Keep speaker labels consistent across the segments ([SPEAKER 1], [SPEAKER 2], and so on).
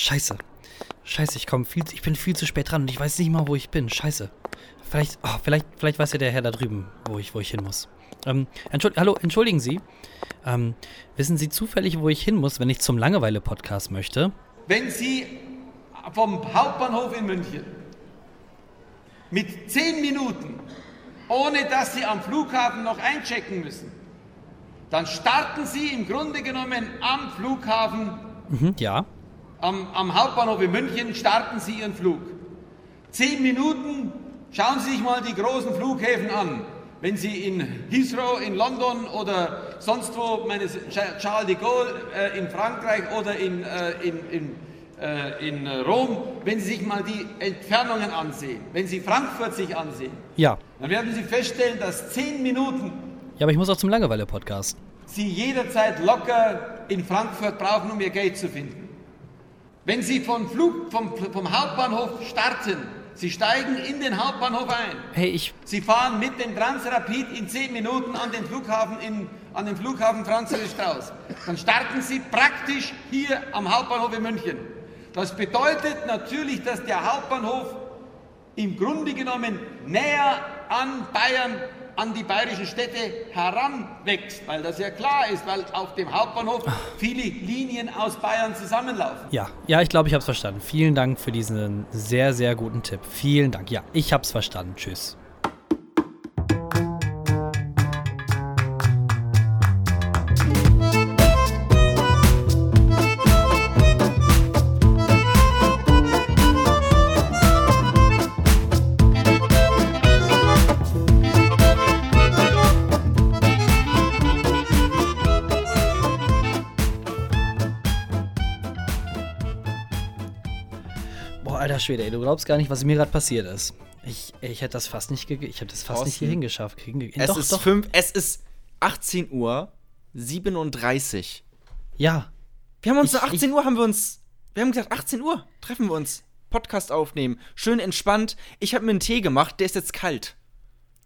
[SPEAKER 1] scheiße. Scheiße, ich komm viel, ich bin viel zu spät dran und ich weiß nicht mal, wo ich bin. Scheiße. Vielleicht, oh, vielleicht, vielleicht weiß ja der Herr da drüben, wo ich, wo ich hin muss. Ähm, entschuld, hallo, entschuldigen Sie. Ähm, wissen Sie zufällig, wo ich hin muss, wenn ich zum Langeweile-Podcast möchte?
[SPEAKER 2] Wenn Sie vom Hauptbahnhof in München mit zehn Minuten, ohne dass Sie am Flughafen noch einchecken müssen, dann starten Sie im Grunde genommen am Flughafen,
[SPEAKER 1] Mhm, ja.
[SPEAKER 2] Am, am Hauptbahnhof in München, starten Sie Ihren Flug. Zehn Minuten, schauen Sie sich mal die großen Flughäfen an. Wenn Sie in Heathrow in London oder sonst wo, meine Charles de Gaulle äh, in Frankreich oder in, äh, in, in, äh, in Rom, wenn Sie sich mal die Entfernungen ansehen, wenn Sie Frankfurt sich ansehen,
[SPEAKER 1] Ja.
[SPEAKER 2] dann werden Sie feststellen, dass zehn Minuten
[SPEAKER 1] Ja, aber ich muss auch zum Langeweile-Podcast.
[SPEAKER 2] Sie jederzeit locker in Frankfurt brauchen, um Ihr Geld zu finden. Wenn Sie vom, Flug, vom, vom Hauptbahnhof starten, Sie steigen in den Hauptbahnhof ein.
[SPEAKER 1] Hey, ich.
[SPEAKER 2] Sie fahren mit dem Transrapid in 10 Minuten an den Flughafen, in, an den Flughafen Franz Josef Strauß. Dann starten Sie praktisch hier am Hauptbahnhof in München. Das bedeutet natürlich, dass der Hauptbahnhof im Grunde genommen näher an Bayern, an die bayerischen Städte heranwächst, weil das ja klar ist, weil auf dem Hauptbahnhof viele Linien aus Bayern zusammenlaufen.
[SPEAKER 1] Ja, ja, ich glaube, ich hab's verstanden. Vielen Dank für diesen sehr, sehr guten Tipp. Vielen Dank. Ja, ich hab's verstanden. Tschüss. Alter Schwede, ey, du glaubst gar nicht, was mir gerade passiert ist. Ich, ich hätte das fast nicht, ich hätte das fast nicht
[SPEAKER 3] Thorsten,
[SPEAKER 1] hier hingeschafft. Hinge
[SPEAKER 3] Es
[SPEAKER 1] doch,
[SPEAKER 3] ist
[SPEAKER 1] doch.
[SPEAKER 3] fünf, es ist 18 Uhr 37.
[SPEAKER 1] Ja,
[SPEAKER 3] Wir haben uns
[SPEAKER 1] Ich-
[SPEAKER 3] um 18 Uhr haben wir uns wir haben gesagt 18 Uhr treffen wir uns. Podcast aufnehmen, schön entspannt. Ich habe mir einen Tee gemacht, der ist jetzt kalt.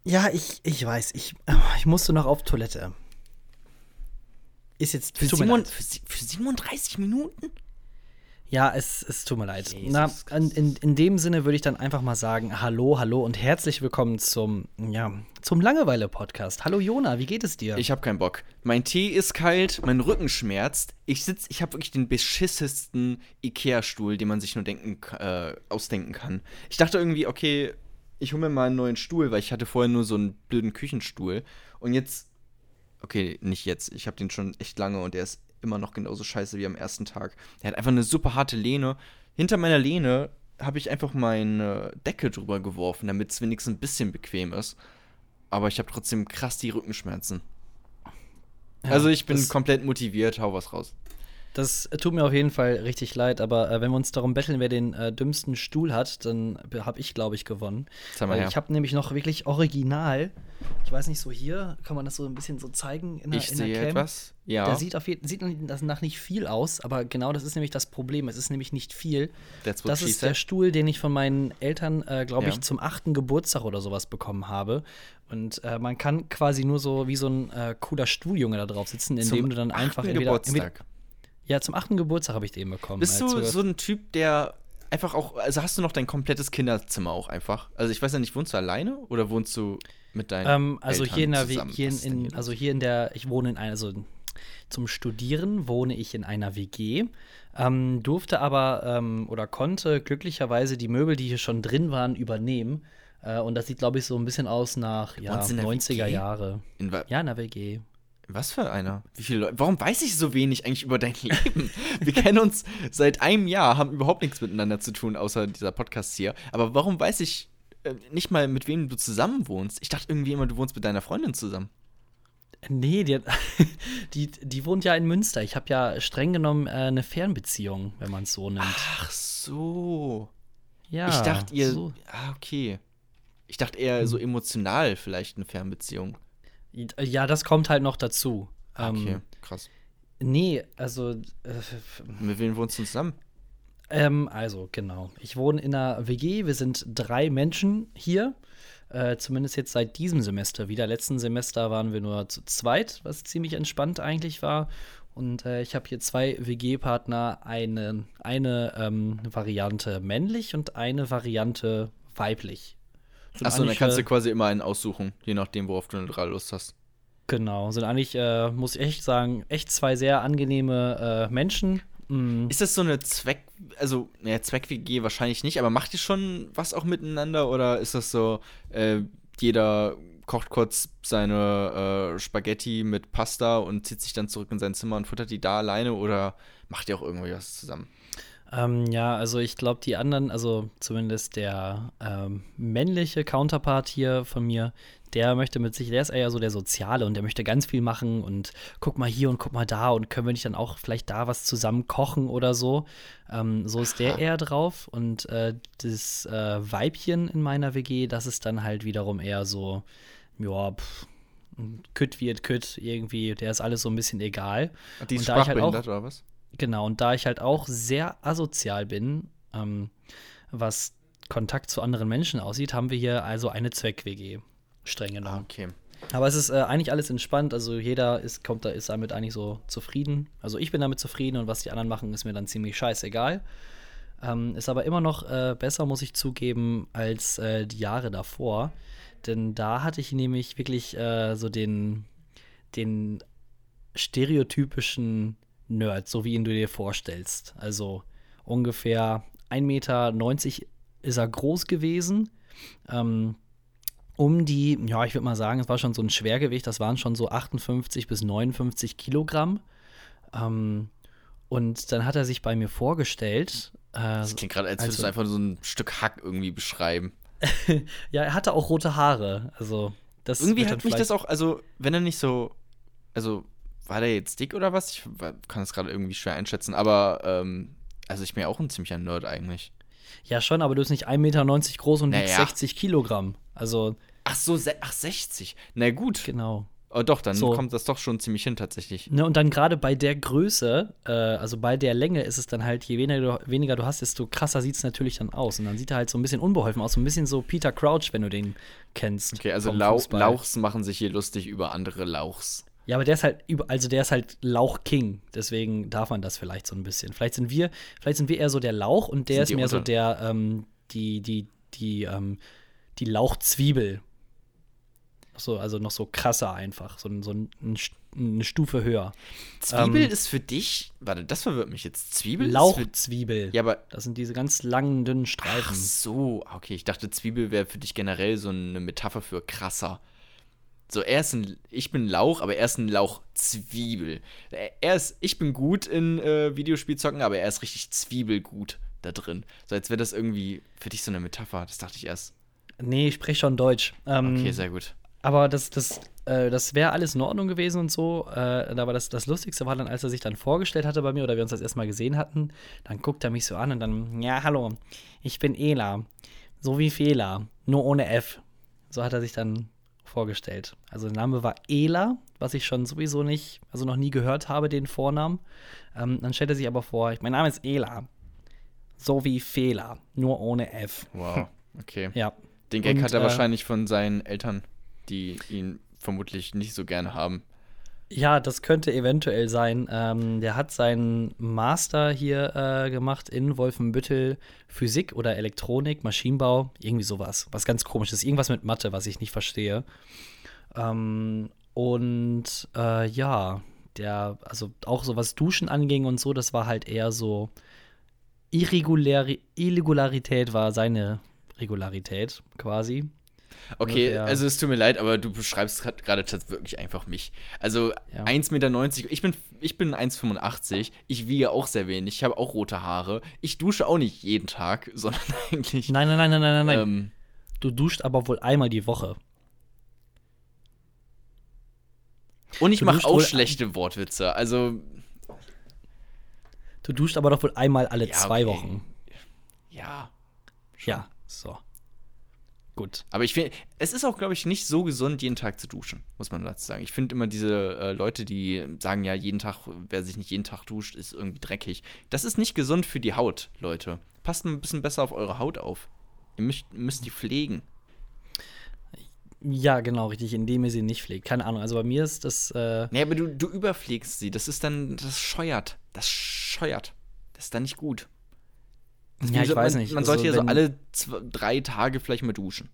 [SPEAKER 1] ja, ich, ich weiß. Ich, ich musste noch auf Toilette. Ist jetzt
[SPEAKER 3] Für,
[SPEAKER 1] tut mir
[SPEAKER 3] Simon,
[SPEAKER 1] leid.
[SPEAKER 3] für, Sie- für 37 Minuten?
[SPEAKER 1] Ja, es, es tut mir leid.
[SPEAKER 3] Jesus
[SPEAKER 1] Na, in, in dem Sinne würde ich dann einfach mal sagen: Hallo, hallo und herzlich willkommen zum, ja, zum Langeweile-Podcast. Hallo Jona, wie geht es dir?
[SPEAKER 3] Ich habe keinen Bock. Mein Tee ist kalt, mein Rücken schmerzt. Ich sitz, ich habe wirklich den beschissesten Ikea-Stuhl, den man sich nur denken, äh, ausdenken kann. Ich dachte irgendwie, okay, ich hole mir mal einen neuen Stuhl, weil ich hatte vorher nur so einen blöden Küchenstuhl. Und jetzt, okay, nicht jetzt. Ich habe den schon echt lange und der ist immer noch genauso scheiße wie am ersten Tag. Der hat einfach eine super harte Lehne. Hinter meiner Lehne habe ich einfach meine Decke drüber geworfen, damit es wenigstens ein bisschen bequem ist. Aber ich habe trotzdem krass die Rückenschmerzen.
[SPEAKER 1] Ja,
[SPEAKER 3] also ich bin komplett motiviert, hau was raus.
[SPEAKER 1] Das tut mir auf jeden Fall richtig leid, aber äh, wenn wir uns darum betteln, wer den äh, dümmsten Stuhl hat, dann habe ich, glaube ich, gewonnen.
[SPEAKER 3] Zeig mal her.
[SPEAKER 1] ich habe nämlich noch wirklich original, ich weiß nicht, so hier, kann man das so ein bisschen so zeigen in der,
[SPEAKER 3] Ich
[SPEAKER 1] in der
[SPEAKER 3] sehe
[SPEAKER 1] Cam?
[SPEAKER 3] etwas. Ja.
[SPEAKER 1] Der sieht auf jeden sieht nach nicht viel aus, aber genau das ist nämlich das Problem. Es ist nämlich nicht viel.
[SPEAKER 3] That's what
[SPEAKER 1] Das ist der. Stuhl, den ich von meinen Eltern, äh, glaube
[SPEAKER 3] Ja.
[SPEAKER 1] ich, zum achten Geburtstag oder sowas bekommen habe. Und äh, man kann quasi nur so wie so ein äh, cooler Stuhljunge da drauf sitzen, indem
[SPEAKER 3] Zum
[SPEAKER 1] du dann einfach entweder,
[SPEAKER 3] Geburtstag.
[SPEAKER 1] Ja zum achten Geburtstag habe ich den bekommen.
[SPEAKER 3] Bist du so ein Typ, der einfach auch, also hast du noch dein komplettes Kinderzimmer auch einfach? Also ich weiß ja nicht, wohnst du alleine oder wohnst du mit deinen
[SPEAKER 1] Ähm, also
[SPEAKER 3] Eltern
[SPEAKER 1] hier in der,
[SPEAKER 3] zusammen?
[SPEAKER 1] hier in, in, also hier in der, ich wohne in einer, also zum Studieren wohne ich in einer WG, ähm, durfte aber ähm, oder konnte glücklicherweise die Möbel, die hier schon drin waren, übernehmen. Äh, und das sieht, glaube ich, so ein bisschen aus nach ja,
[SPEAKER 3] wohnst in der
[SPEAKER 1] 90er
[SPEAKER 3] WG?
[SPEAKER 1] Jahre.
[SPEAKER 3] In
[SPEAKER 1] Ja, in der WG.
[SPEAKER 3] Was für einer? Wie viele Leute? Warum weiß ich so wenig eigentlich über dein Leben? Wir kennen uns seit einem Jahr, haben überhaupt nichts miteinander zu tun, außer dieser Podcast hier. Aber warum weiß ich äh, nicht mal, mit wem du zusammen wohnst? Ich dachte irgendwie immer, du wohnst mit deiner Freundin zusammen.
[SPEAKER 1] Nee, die, hat, die, die wohnt ja in Münster. Ich habe ja streng genommen äh, eine Fernbeziehung, wenn man es so nimmt.
[SPEAKER 3] Ach so.
[SPEAKER 1] ja,
[SPEAKER 3] ich dachte ihr.
[SPEAKER 1] So.
[SPEAKER 3] Ah, okay. Ich dachte eher so emotional vielleicht eine Fernbeziehung.
[SPEAKER 1] Ja, das kommt halt noch dazu.
[SPEAKER 3] Ah, Okay,
[SPEAKER 1] Ähm,
[SPEAKER 3] krass.
[SPEAKER 1] nee, also äh,
[SPEAKER 3] Mit wem wohnst du zusammen?
[SPEAKER 1] Ähm, also, genau. Ich wohne in einer WG. Wir sind drei Menschen hier. Äh, zumindest jetzt seit diesem Semester wieder. Letzten Semester waren wir nur zu zweit, was ziemlich entspannt eigentlich war. Und äh, ich habe hier zwei WG-Partner, eine, eine ähm, Variante männlich und eine Variante weiblich.
[SPEAKER 3] Achso, dann kannst du quasi immer einen aussuchen, je nachdem, worauf du gerade Lust hast.
[SPEAKER 1] Genau, sind eigentlich, äh, muss ich echt sagen, echt zwei sehr angenehme äh, Menschen. Mm,
[SPEAKER 3] Ist das so eine Zweck, also, naja, Zweck-WG wahrscheinlich nicht, aber macht ihr schon was auch miteinander oder ist das so, äh, jeder kocht kurz seine äh, Spaghetti mit Pasta und zieht sich dann zurück in sein Zimmer und futtert die da alleine oder macht ihr auch irgendwie was zusammen?
[SPEAKER 1] Ähm, ja, also ich glaube, die anderen, also zumindest der ähm, männliche Counterpart hier von mir, der möchte mit sich, der ist eher so der Soziale und der möchte ganz viel machen und guck mal hier und guck mal da und können wir nicht dann auch vielleicht da was zusammen kochen oder so. Ähm, so ist der eher drauf und äh, das äh, Weibchen in meiner WG, das ist dann halt wiederum eher so, ja, pff, kütt wird kütt irgendwie, der ist alles so ein bisschen egal.
[SPEAKER 3] Die ist
[SPEAKER 1] Und da ich halt auch-
[SPEAKER 3] sprachbehindert oder was?
[SPEAKER 1] Genau, und da ich halt auch sehr asozial bin, ähm, was Kontakt zu anderen Menschen aussieht, haben wir hier also eine Zweck-WG. Streng
[SPEAKER 3] Ah,
[SPEAKER 1] genommen.
[SPEAKER 3] okay.
[SPEAKER 1] Aber es ist äh, eigentlich alles entspannt, also jeder ist, kommt da, ist damit eigentlich so zufrieden. Also ich bin damit zufrieden und was die anderen machen, ist mir dann ziemlich scheißegal. Ähm, ist aber immer noch äh, besser, muss ich zugeben, als äh, die Jahre davor. Denn da hatte ich nämlich wirklich äh, so den, den stereotypischen Nerd, so wie ihn du dir vorstellst. Also ungefähr 1,90 Meter ist er groß gewesen. Ähm, um die, ja, ich würde mal sagen, es war schon so ein Schwergewicht, das waren schon so 58 bis 59 Kilogramm. Ähm, und dann hat er sich bei mir vorgestellt. Äh,
[SPEAKER 3] Das klingt gerade, als würdest
[SPEAKER 1] also-
[SPEAKER 3] du einfach so ein Stück Hack irgendwie beschreiben.
[SPEAKER 1] ja, er hatte auch rote Haare. Also, das
[SPEAKER 3] Irgendwie hat mich das auch, also, wenn er nicht so, also, war der jetzt dick oder was? Ich kann das gerade irgendwie schwer einschätzen, aber, ähm, also ich bin ja auch ein ziemlicher Nerd eigentlich.
[SPEAKER 1] Ja, schon, aber du bist nicht 1,90 Meter groß und wiegst
[SPEAKER 3] Naja.
[SPEAKER 1] 60 Kilogramm. Also,
[SPEAKER 3] Ach so, ach, 60. Na gut.
[SPEAKER 1] genau.
[SPEAKER 3] Oh, doch, dann
[SPEAKER 1] So.
[SPEAKER 3] kommt das doch schon ziemlich hin tatsächlich.
[SPEAKER 1] Ne, und dann gerade bei der Größe, äh, also bei der Länge ist es dann halt, je weniger du, weniger du hast, desto krasser sieht es natürlich dann aus. Und dann sieht er halt so ein bisschen unbeholfen aus, so ein bisschen so Peter Crouch, wenn du den kennst.
[SPEAKER 3] Okay, also Lau
[SPEAKER 1] Fußball.
[SPEAKER 3] Lauchs machen sich hier lustig über andere Lauchs.
[SPEAKER 1] Ja, aber der ist halt über, also der ist halt Lauch-King, deswegen darf man das vielleicht so ein bisschen. Vielleicht sind wir, vielleicht sind wir eher so der Lauch und der
[SPEAKER 3] Sind
[SPEAKER 1] ist mehr so
[SPEAKER 3] unter-
[SPEAKER 1] der, ähm, die, die, die, ähm, die Lauchzwiebel. So, also noch so krasser einfach, so, so ein, eine Stufe höher.
[SPEAKER 3] Zwiebel
[SPEAKER 1] Ähm,
[SPEAKER 3] ist für dich, warte, das verwirrt mich jetzt. Zwiebel
[SPEAKER 1] Lauchzwiebel.
[SPEAKER 3] ja, aber,
[SPEAKER 1] Das sind diese ganz langen, dünnen
[SPEAKER 3] ach
[SPEAKER 1] Streifen.
[SPEAKER 3] so, okay, ich dachte, Zwiebel wäre für dich generell so eine Metapher für krasser. So, er ist ein, ich bin Lauch, aber er ist ein Lauch-Zwiebel. Er- Er ist, ich bin gut in äh, Videospielzocken, aber er ist richtig Zwiebelgut da drin. So, als wäre das irgendwie für dich so eine Metapher. Das dachte ich erst.
[SPEAKER 1] Nee, ich spreche schon Deutsch. Ähm,
[SPEAKER 3] Okay, sehr gut.
[SPEAKER 1] Aber das, das, äh, das wäre alles in Ordnung gewesen und so. Äh, aber das, das Lustigste war dann, als er sich dann vorgestellt hatte bei mir oder wir uns das erstmal gesehen hatten, dann guckt er mich so an und dann, ja, hallo, ich bin Ela. So wie Fela, nur ohne F. So hat er sich dann vorgestellt. Also der Name war Ela, was ich schon sowieso nicht, also noch nie gehört habe, den Vornamen. Ähm, dann stellt er sich aber vor, mein Name ist Ela. So wie Fela, nur ohne F.
[SPEAKER 3] Wow, okay.
[SPEAKER 1] Ja.
[SPEAKER 3] Den Gag
[SPEAKER 1] Und,
[SPEAKER 3] hat er
[SPEAKER 1] äh,
[SPEAKER 3] wahrscheinlich von seinen Eltern, die ihn vermutlich nicht so gerne haben.
[SPEAKER 1] Ja, das könnte eventuell sein. Ähm, der hat seinen Master hier äh, gemacht in Wolfenbüttel Physik oder Elektronik, Maschinenbau, irgendwie sowas. Was ganz komisches. Irgendwas mit Mathe, was ich nicht verstehe. Ähm, und äh, ja, der, also auch so was Duschen anging und so, das war halt eher so Irregulari Irregularität war seine Regularität quasi.
[SPEAKER 3] Okay,
[SPEAKER 1] Ungefähr.
[SPEAKER 3] also es tut mir leid, aber du beschreibst gerade wirklich einfach mich. Also
[SPEAKER 1] Ja.
[SPEAKER 3] 1,90 Meter, ich bin, ich bin 1,85, ich wiege auch sehr wenig, ich habe auch rote Haare. Ich dusche auch nicht jeden Tag, sondern eigentlich.
[SPEAKER 1] Nein, nein, nein, nein, nein, nein.
[SPEAKER 3] Ähm,
[SPEAKER 1] Du duscht aber wohl einmal die Woche.
[SPEAKER 3] und ich mache auch schlechte Wortwitze. Also,
[SPEAKER 1] Du duscht aber doch wohl einmal alle
[SPEAKER 3] Ja,
[SPEAKER 1] zwei
[SPEAKER 3] okay.
[SPEAKER 1] Wochen.
[SPEAKER 3] ja.
[SPEAKER 1] Ja, so. Gut.
[SPEAKER 3] Aber ich finde, es ist auch, glaube ich, nicht so gesund, jeden Tag zu duschen, muss man dazu sagen. Ich finde immer diese äh, Leute, die sagen, ja, jeden Tag, wer sich nicht jeden Tag duscht, ist irgendwie dreckig. Das ist nicht gesund für die Haut, Leute. Passt ein bisschen besser auf eure Haut auf. Ihr müsst, müsst die pflegen.
[SPEAKER 1] Ja, genau, richtig, indem ihr sie nicht pflegt. Keine Ahnung, also bei mir ist das. Äh
[SPEAKER 3] Nee, aber du, du überpflegst sie. Das ist dann, das scheuert. Das scheuert. Das ist dann nicht gut.
[SPEAKER 1] Ja, ich
[SPEAKER 3] man,
[SPEAKER 1] weiß nicht.
[SPEAKER 3] Man
[SPEAKER 1] also,
[SPEAKER 3] sollte ja so alle zwei, drei Tage vielleicht mal duschen.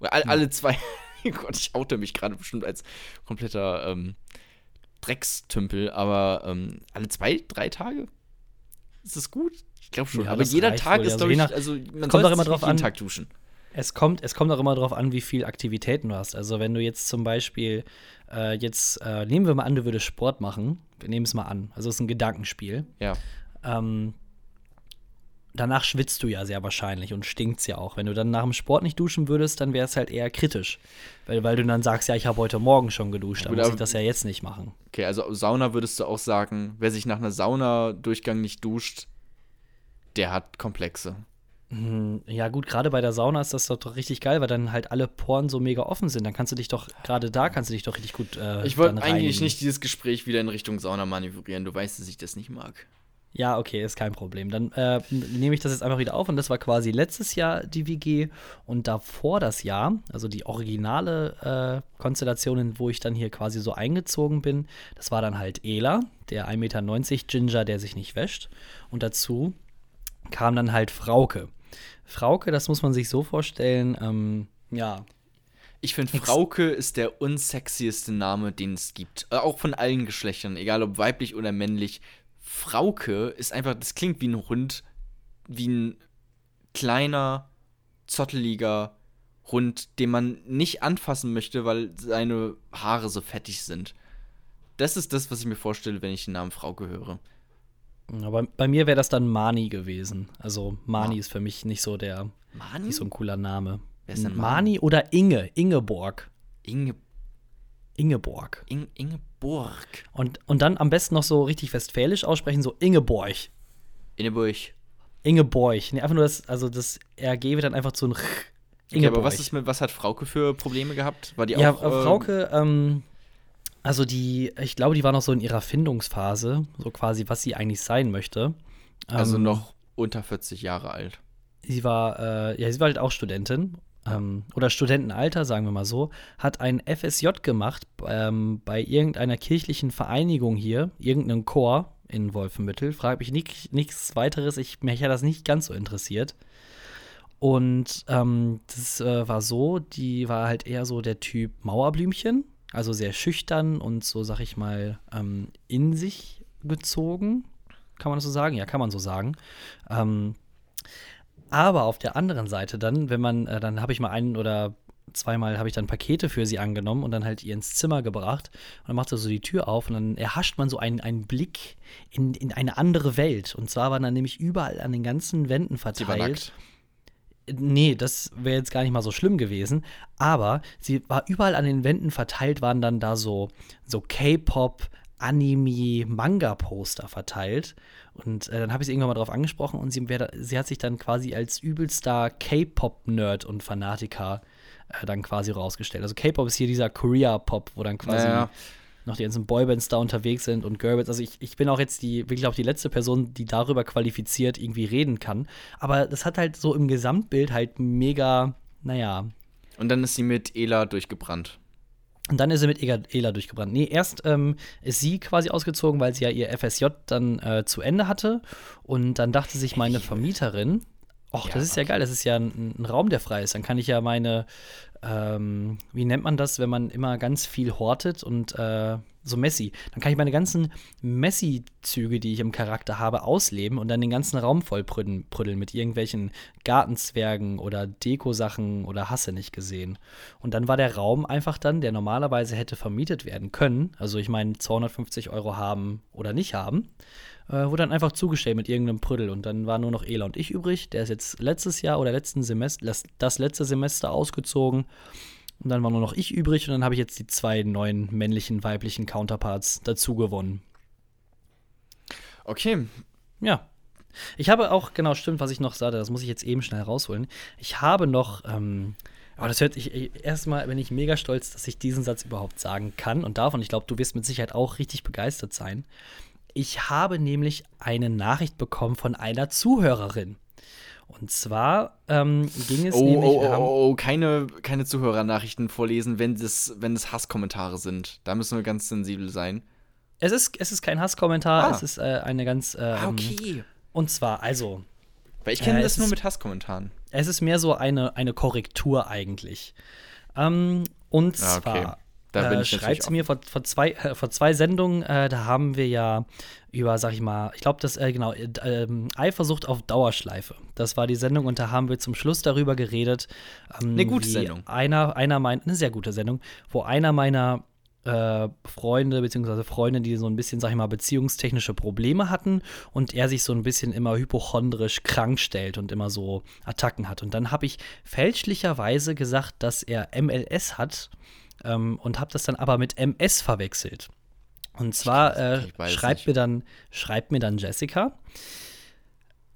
[SPEAKER 3] Oder all, alle zwei. Oh Gott, ich oute mich gerade bestimmt als kompletter ähm, Dreckstümpel, aber ähm, alle zwei, drei Tage? Ist das gut? Ich glaube schon.
[SPEAKER 1] Ja,
[SPEAKER 3] aber jeder Tag
[SPEAKER 1] wohl.
[SPEAKER 3] ist,
[SPEAKER 1] Also
[SPEAKER 3] glaube ich, also man
[SPEAKER 1] kommt
[SPEAKER 3] sollte
[SPEAKER 1] auch immer drauf
[SPEAKER 3] jeden
[SPEAKER 1] an.
[SPEAKER 3] Tag duschen.
[SPEAKER 1] Es kommt, es kommt auch immer darauf an, wie viel Aktivitäten du hast. Also wenn du jetzt zum Beispiel äh, jetzt, äh, nehmen wir mal an, du würdest Sport machen. Wir nehmen es mal an. Also es ist ein Gedankenspiel.
[SPEAKER 3] Ja.
[SPEAKER 1] Ähm, danach schwitzt du ja sehr wahrscheinlich und stinkt's ja auch. Wenn du dann nach dem Sport nicht duschen würdest, dann wäre es halt eher kritisch. Weil, weil du dann sagst, ja, ich habe heute Morgen schon geduscht, dann
[SPEAKER 3] Gut,
[SPEAKER 1] muss ich das ja jetzt nicht machen.
[SPEAKER 3] Okay, also Sauna würdest du auch sagen, wer sich nach einer Saunadurchgang nicht duscht, der hat Komplexe.
[SPEAKER 1] Hm, Ja, gut, gerade bei der Sauna ist das doch richtig geil, weil dann halt alle Poren so mega offen sind. Dann kannst du dich doch, gerade da kannst du dich doch richtig gut. Äh,
[SPEAKER 3] Ich wollte eigentlich nicht dieses Gespräch wieder in Richtung Sauna manövrieren. Du weißt, dass ich das nicht mag.
[SPEAKER 1] Ja, okay, ist kein Problem. Dann äh, nehme ich das jetzt einfach wieder auf und das war quasi letztes Jahr die WG und davor das Jahr, also die originale äh, Konstellation, wo ich dann hier quasi so eingezogen bin, das war dann halt Ela, der 1,90 Meter Ginger, der sich nicht wäscht. Und dazu kam dann halt Frauke. Frauke, das muss man sich so vorstellen, ähm, ja,
[SPEAKER 3] Ich finde, Frauke ist der unsexieste Name, den es gibt. Äh, auch von allen Geschlechtern, egal ob weiblich oder männlich. Frauke ist einfach, das klingt wie ein Hund, wie ein kleiner, zotteliger Hund, den man nicht anfassen möchte, weil seine Haare so fettig sind. Das ist das, was ich mir vorstelle, wenn ich den Namen Frauke höre.
[SPEAKER 1] aber bei mir wäre das dann Mani gewesen. Also Mani
[SPEAKER 3] Ma-
[SPEAKER 1] ist für mich nicht so der,
[SPEAKER 3] Mani?
[SPEAKER 1] nicht so ein cooler Name.
[SPEAKER 3] Wer ist denn
[SPEAKER 1] Mani oder Inge, Ingeborg.
[SPEAKER 3] Inge,
[SPEAKER 1] Ingeborg.
[SPEAKER 3] Inge, Ingeborg.
[SPEAKER 1] Und, und dann am besten noch so richtig westfälisch aussprechen, so Ingeborg.
[SPEAKER 3] Ingeborg.
[SPEAKER 1] Ingeborg. Nee, einfach nur das, also das RG wird dann einfach zu ein R.
[SPEAKER 3] Okay, aber was, ist mit, was hat Frauke für Probleme gehabt? War die
[SPEAKER 1] ja,
[SPEAKER 3] auch.
[SPEAKER 1] äh, Frauke, ähm, also die, ich glaube, die war noch so in ihrer Findungsphase, so quasi, was sie eigentlich sein möchte.
[SPEAKER 3] Also
[SPEAKER 1] Ähm,
[SPEAKER 3] noch unter 40 Jahre alt.
[SPEAKER 1] Sie war, äh, ja, sie war halt auch Studentin. Ähm, oder Studentenalter, sagen wir mal so, hat ein FSJ gemacht ähm, bei irgendeiner kirchlichen Vereinigung hier, irgendeinem Chor in Wolfenbüttel. Frag mich nicht, nichts weiteres, ich, mich hat das nicht ganz so interessiert. Und ähm, das äh, war so, die war halt eher so der Typ Mauerblümchen, also sehr schüchtern und so, sag ich mal, ähm, in sich gezogen. Kann man das so sagen? Ja, kann man so sagen. Ähm, aber auf der anderen Seite dann, wenn man, äh, dann habe ich mal einen oder zweimal habe ich dann Pakete für sie angenommen und dann halt ihr ins Zimmer gebracht. Und dann macht sie so die Tür auf und dann erhascht man so einen, einen Blick in, in eine andere Welt. Und zwar waren dann nämlich überall an den ganzen Wänden
[SPEAKER 3] Sie war
[SPEAKER 1] verteilt.
[SPEAKER 3] nackt.
[SPEAKER 1] Nee, das wäre jetzt gar nicht mal so schlimm gewesen. Aber sie war überall an den Wänden verteilt, waren dann da so, so K-Pop, Anime, Manga-Poster verteilt. Und äh, dann habe ich sie irgendwann mal drauf angesprochen und sie, wär sie hat sich dann quasi als übelster K-Pop-Nerd und Fanatiker äh, dann quasi rausgestellt. Also K-Pop ist hier dieser Korea-Pop, wo dann quasi
[SPEAKER 3] Ja.
[SPEAKER 1] noch die ganzen Boybands da unterwegs sind und Girlbands. Also ich, ich bin auch jetzt die, wirklich auch die letzte Person, die darüber qualifiziert irgendwie reden kann. Aber das hat halt so im Gesamtbild halt mega, naja.
[SPEAKER 3] Und dann ist sie mit Ela durchgebrannt.
[SPEAKER 1] Und dann ist sie mit Ela, durchgebrannt. Nee, erst ähm, ist sie quasi ausgezogen, weil sie ja ihr FSJ dann äh, zu Ende hatte. Und dann dachte sich meine Vermieterin, ach,
[SPEAKER 3] Ja,
[SPEAKER 1] das ist ja geil, das ist ja ein, ein Raum, der frei ist. Dann kann ich ja meine, ähm, wie nennt man das, wenn man immer ganz viel hortet und äh, so Messi. Dann kann ich meine ganzen Messi-Züge, die ich im Charakter habe, ausleben und dann den ganzen Raum voll prüdeln, prüdeln mit irgendwelchen Gartenzwergen oder Dekosachen oder Hasse nicht gesehen. Und dann war der Raum einfach dann, der normalerweise hätte vermietet werden können, also ich meine 250 Euro haben oder nicht haben, äh, wurde dann einfach zugestellt mit irgendeinem Prüdel. Und dann war nur noch Ela und ich übrig. Der ist jetzt letztes Jahr oder letzten Semester, das letzte Semester ausgezogen. Und dann war nur noch ich übrig und dann habe ich jetzt die zwei neuen männlichen, weiblichen Counterparts dazu gewonnen.
[SPEAKER 3] Okay.
[SPEAKER 1] Ja. Ich habe auch, genau, stimmt, was ich noch sagte, das muss ich jetzt eben schnell rausholen. Ich habe noch ähm, Aber das hört ich, erstmal bin ich mega stolz, dass ich diesen Satz überhaupt sagen kann und darf. Und ich glaube, du wirst mit Sicherheit auch richtig begeistert sein. Ich habe nämlich eine Nachricht bekommen von einer Zuhörerin. Und zwar ähm, ging es
[SPEAKER 3] oh,
[SPEAKER 1] nämlich.
[SPEAKER 3] Oh, oh, oh, keine, keine Zuhörernachrichten vorlesen, wenn es, wenn Hasskommentare sind. Da müssen wir ganz sensibel sein.
[SPEAKER 1] Es ist, es ist kein Hasskommentar,
[SPEAKER 3] Ah.
[SPEAKER 1] es ist äh, eine ganz. Ähm,
[SPEAKER 3] Ah, okay.
[SPEAKER 1] Und zwar, also,
[SPEAKER 3] Weil ich kenne
[SPEAKER 1] Äh,
[SPEAKER 3] das nur mit Hasskommentaren.
[SPEAKER 1] es ist mehr so eine, eine Korrektur eigentlich. Ähm, und
[SPEAKER 3] Ah, okay.
[SPEAKER 1] zwar
[SPEAKER 3] Da bin
[SPEAKER 1] äh,
[SPEAKER 3] ich
[SPEAKER 1] schreibt mir vor, vor, zwei, äh, vor zwei Sendungen, äh, da haben wir ja über, sag ich mal, ich glaube, das, äh, genau, äh, ähm, Eifersucht auf Dauerschleife. Das war die Sendung und da haben wir zum Schluss darüber geredet. Ähm,
[SPEAKER 3] Eine gute Sendung.
[SPEAKER 1] Einer, einer mein, eine sehr gute Sendung, wo einer meiner äh, Freunde beziehungsweise Freunde, die so ein bisschen, sag ich mal, beziehungstechnische Probleme hatten und er sich so ein bisschen immer hypochondrisch krank stellt und immer so Attacken hat. Und dann habe ich fälschlicherweise gesagt, dass er MLS hat ähm, und habe das dann aber mit MS verwechselt. Und zwar äh, schreibt mir dann schreibt mir dann Jessica,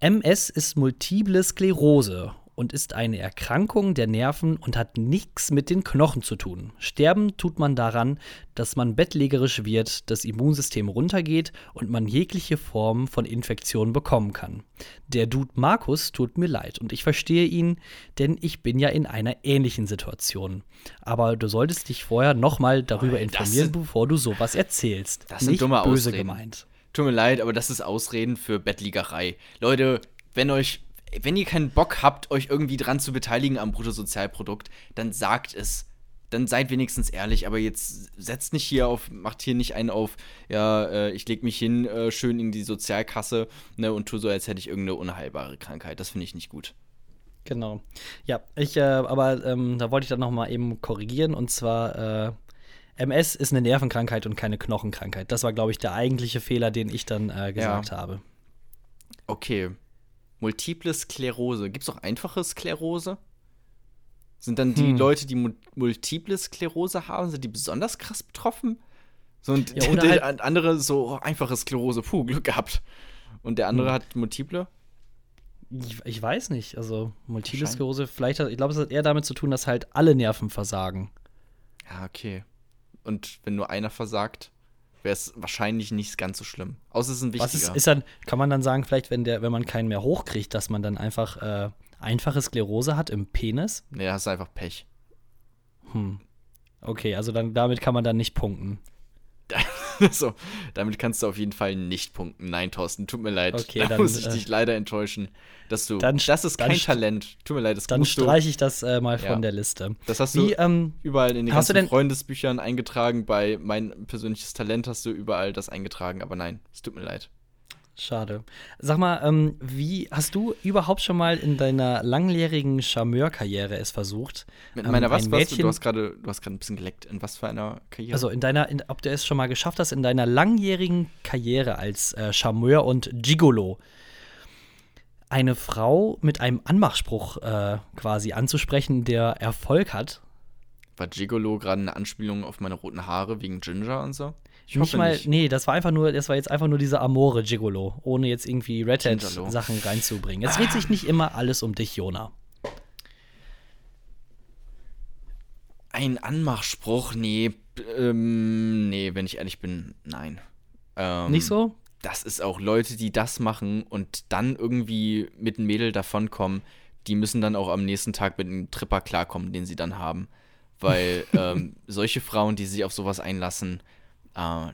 [SPEAKER 1] MS ist multiple Sklerose und ist eine Erkrankung der Nerven und hat nichts mit den Knochen zu tun. Sterben tut man daran, dass man bettlägerisch wird, das Immunsystem runtergeht und man jegliche Form von Infektionen bekommen kann. Der Dude Markus tut mir leid und ich verstehe ihn, denn ich bin ja in einer ähnlichen Situation. Aber du solltest dich vorher nochmal darüber informieren,
[SPEAKER 3] sind-
[SPEAKER 1] bevor du sowas erzählst.
[SPEAKER 3] Das sind
[SPEAKER 1] Nicht
[SPEAKER 3] dumme
[SPEAKER 1] böse
[SPEAKER 3] Ausreden.
[SPEAKER 1] gemeint.
[SPEAKER 3] Tut mir leid, aber das ist Ausreden für Bettliegerei. Leute, wenn euch, wenn ihr keinen Bock habt, euch irgendwie dran zu beteiligen am Bruttosozialprodukt, dann sagt es. Dann seid wenigstens ehrlich, aber jetzt setzt nicht hier auf, macht hier nicht einen auf, ja, äh, ich leg mich hin, äh, schön in die Sozialkasse, ne, und tu so, als hätte ich irgendeine unheilbare Krankheit. Das finde ich nicht gut.
[SPEAKER 1] Genau. Ja, ich, äh, aber ähm, da wollte ich dann noch mal eben korrigieren und zwar äh, MS ist eine Nervenkrankheit und keine Knochenkrankheit. Das war, glaube ich, der eigentliche Fehler, den ich dann äh, gesagt habe.
[SPEAKER 3] Okay. Multiple Sklerose. Gibt es auch einfache Sklerose? Sind dann die
[SPEAKER 1] Hm.
[SPEAKER 3] Leute, die mu multiple Sklerose haben, sind die besonders krass betroffen? So und
[SPEAKER 1] Ja,
[SPEAKER 3] der
[SPEAKER 1] halt-
[SPEAKER 3] andere so oh, einfache Sklerose, puh, Glück gehabt. Und der
[SPEAKER 1] Hm.
[SPEAKER 3] andere hat multiple?
[SPEAKER 1] Ich, ich weiß nicht. Also Multiple. Sklerose, vielleicht, hat, ich glaube, es hat eher damit zu tun, dass halt alle Nerven versagen.
[SPEAKER 3] Ja, okay. Und wenn nur einer versagt, wäre es wahrscheinlich nicht ganz so schlimm. Außer es ist ein
[SPEAKER 1] Was
[SPEAKER 3] wichtiger.
[SPEAKER 1] ist, ist dann, kann man dann sagen, vielleicht, wenn der, wenn man keinen mehr hochkriegt, dass man dann einfach äh, einfache Sklerose hat im Penis?
[SPEAKER 3] nee, da hast du einfach Pech.
[SPEAKER 1] Hm. Okay, also dann damit kann man dann nicht punkten.
[SPEAKER 3] so, damit kannst du auf jeden Fall nicht punkten. Nein, Thorsten, tut mir leid.
[SPEAKER 1] Okay,
[SPEAKER 3] da
[SPEAKER 1] dann,
[SPEAKER 3] muss ich
[SPEAKER 1] äh,
[SPEAKER 3] dich leider enttäuschen, dass du.
[SPEAKER 1] dann-
[SPEAKER 3] das ist kein Talent. Tut mir leid, das
[SPEAKER 1] Dann streiche ich das äh, mal von
[SPEAKER 3] Ja.
[SPEAKER 1] der Liste.
[SPEAKER 3] Das hast
[SPEAKER 1] Wie,
[SPEAKER 3] du
[SPEAKER 1] ähm,
[SPEAKER 3] überall in den
[SPEAKER 1] hast du
[SPEAKER 3] ganzen
[SPEAKER 1] denn-
[SPEAKER 3] Freundesbüchern eingetragen. Bei mein persönliches Talent hast du überall das eingetragen. Aber nein, es tut mir leid.
[SPEAKER 1] Schade. Sag mal, ähm, wie hast du überhaupt schon mal in deiner langjährigen Charmeurkarriere es versucht?
[SPEAKER 3] Mit
[SPEAKER 1] ähm,
[SPEAKER 3] meiner was? was
[SPEAKER 1] Mädchen,
[SPEAKER 3] du hast gerade, du hast gerade ein bisschen geleckt. In was für einer Karriere?
[SPEAKER 1] also in deiner, in, ob du es schon mal geschafft hast, in deiner langjährigen Karriere als äh, Charmeur und Gigolo eine Frau mit einem Anmachspruch äh, quasi anzusprechen, der Erfolg hat.
[SPEAKER 3] war Gigolo gerade eine Anspielung auf meine roten Haare wegen Ginger und so? Ich
[SPEAKER 1] nicht mal, nee, das war einfach nur, das war jetzt einfach nur dieser Amore Gigolo, ohne jetzt irgendwie Red Hat. Sachen reinzubringen. Es dreht sich nicht immer alles um dich, Jona.
[SPEAKER 3] Ein Anmachspruch? Nee. Ähm, nee, wenn ich ehrlich bin, nein. Ähm,
[SPEAKER 1] Nicht so?
[SPEAKER 3] das ist auch Leute, die das machen und dann irgendwie mit einem Mädel davonkommen, die müssen dann auch am nächsten Tag mit einem Tripper klarkommen, den sie dann haben. Weil ähm, solche Frauen, die sich auf sowas einlassen, äh,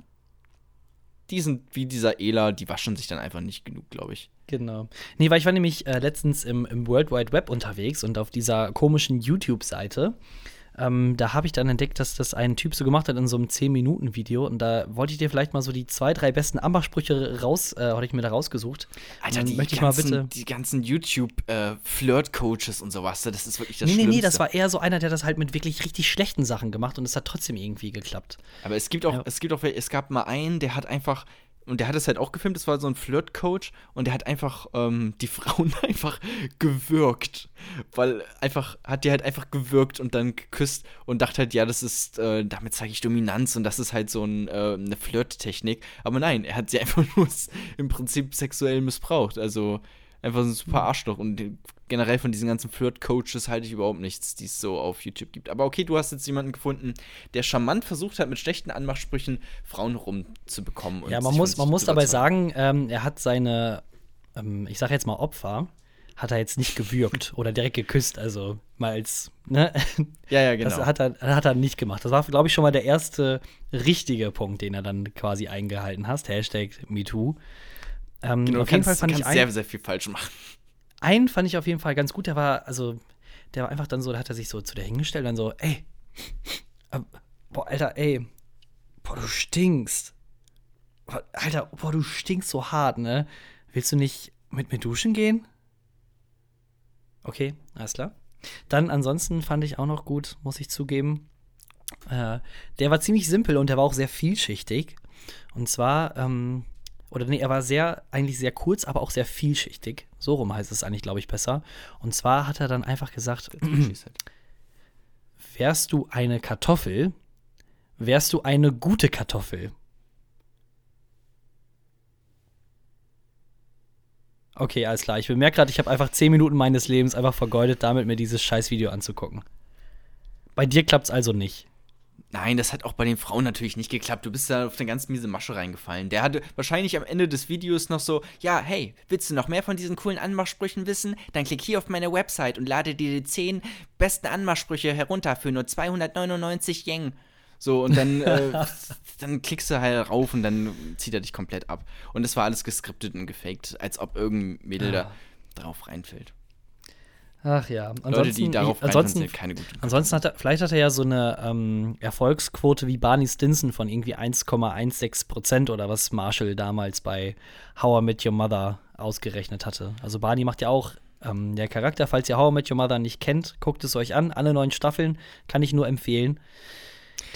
[SPEAKER 3] die sind wie dieser Ela, die waschen sich dann einfach nicht genug, glaube ich.
[SPEAKER 1] Genau. Nee, weil ich war nämlich äh, letztens im, im World Wide Web unterwegs und auf dieser komischen YouTube-Seite. Ähm, da habe ich dann entdeckt, dass das ein Typ so gemacht hat in so einem 10-Minuten-Video. Und da wollte ich dir vielleicht mal so die zwei, drei besten Anmachsprüche raus, äh, hatte ich mir da rausgesucht.
[SPEAKER 3] Alter,
[SPEAKER 1] Und
[SPEAKER 3] die
[SPEAKER 1] möchte ich
[SPEAKER 3] ganzen,
[SPEAKER 1] mal bitte.
[SPEAKER 3] die ganzen YouTube-Flirt-Coaches und sowas, das ist wirklich das
[SPEAKER 1] Nee, nee,
[SPEAKER 3] Schlimmste.
[SPEAKER 1] nee, das war eher so einer, der das halt mit wirklich richtig schlechten Sachen gemacht und es hat trotzdem irgendwie geklappt.
[SPEAKER 3] Aber es gibt auch,
[SPEAKER 1] Ja.
[SPEAKER 3] es gibt auch, es gab mal einen, der hat einfach, und der hat es halt auch gefilmt, das war so ein Flirt-Coach, und der hat einfach ähm, die Frauen einfach gewürgt. Weil einfach, hat die halt einfach gewürgt und dann geküsst und dachte halt, ja, das ist, äh, damit zeige ich Dominanz und das ist halt so ein, äh, eine Flirt-Technik. Aber nein, er hat sie einfach nur im Prinzip sexuell missbraucht. Also einfach so ein super Arschloch und generell von diesen ganzen Flirt-Coaches halte ich überhaupt nichts, die es so auf YouTube gibt. Aber okay, du hast jetzt jemanden gefunden, der charmant versucht hat, mit schlechten Anmachsprüchen Frauen rumzubekommen.
[SPEAKER 1] Ja, man muss, man muss dabei sagen, ähm, er hat seine, ähm, ich sag jetzt mal Opfer, hat er jetzt nicht gewürgt oder direkt geküsst, also mal als, ne?
[SPEAKER 3] Ja, ja, genau.
[SPEAKER 1] Das hat er, hat er nicht gemacht. Das war, glaube ich, schon mal der erste richtige Punkt, den er dann quasi eingehalten hat. Hashtag MeToo.
[SPEAKER 3] Ähm, genau, auf jeden Fall fand ich sehr, sehr viel falsch machen.
[SPEAKER 1] Einen fand ich auf jeden Fall ganz gut. Der war, also, der war einfach dann so, da hat er sich so zu der hingestellt, dann so, ey, äh, boah, Alter, ey, boah, du stinkst. Alter, boah, du stinkst so hart, ne? Willst du nicht mit mir duschen gehen? Okay, alles klar. Dann ansonsten fand ich auch noch gut, muss ich zugeben. Äh, der war ziemlich simpel und der war auch sehr vielschichtig. Und zwar, ähm, oder nee, er war sehr, eigentlich sehr kurz, aber auch sehr vielschichtig. So rum heißt es eigentlich, glaube ich, besser. Und zwar hat er dann einfach gesagt: Wärst du eine Kartoffel, wärst du eine gute Kartoffel. Okay, alles klar. Ich bemerke gerade, ich habe einfach 10 Minuten meines Lebens einfach vergeudet, damit mir dieses Scheißvideo anzugucken. Bei dir klappt es also nicht.
[SPEAKER 3] Nein, das hat auch bei den Frauen natürlich nicht geklappt. Du bist da auf eine ganz miese Masche reingefallen. Der hatte wahrscheinlich am Ende des Videos noch so: Ja, hey, willst du noch mehr von diesen coolen Anmachsprüchen wissen? Dann klick hier auf meine Website und lade dir die 10 besten Anmachsprüche herunter für nur 299 Yen. So, und dann, äh, dann klickst du halt rauf und dann zieht er dich komplett ab. Und das war alles geskriptet und gefaked, als ob irgendein Mädel ja. da drauf reinfällt.
[SPEAKER 1] Ach ja.
[SPEAKER 3] Ansonsten, Leute, die darauf
[SPEAKER 1] ansonsten, sind keine guten. Ansonsten hat er, vielleicht hat er ja so eine ähm, Erfolgsquote wie Barney Stinson von irgendwie 1,16 Prozent oder was Marshall damals bei How I Met Your Mother ausgerechnet hatte. Also Barney macht ja auch ähm, der Charakter, falls ihr How I Met Your Mother nicht kennt, guckt es euch an. Alle neun Staffeln kann ich nur empfehlen.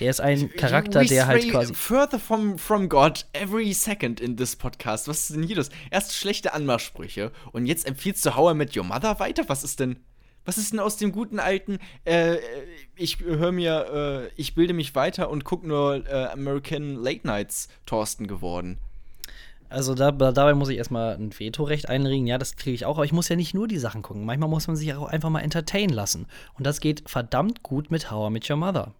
[SPEAKER 1] Der ist ein Charakter, der halt quasi.
[SPEAKER 3] Further from, from God every second in this podcast. Was ist denn hier los? Erst schlechte Anmachsprüche und jetzt empfiehlst du How I Met Your Mother weiter? Was ist denn. Was ist denn aus dem guten alten, äh, ich höre mir, äh, ich bilde mich weiter und gucke nur äh, American Late Nights Thorsten geworden?
[SPEAKER 1] Also da, dabei muss ich erstmal ein Vetorecht einlegen. Ja, das kriege ich auch. Aber ich muss ja nicht nur die Sachen gucken. Manchmal muss man sich auch einfach mal entertainen lassen. Und das geht verdammt gut mit How I Met Your Mother.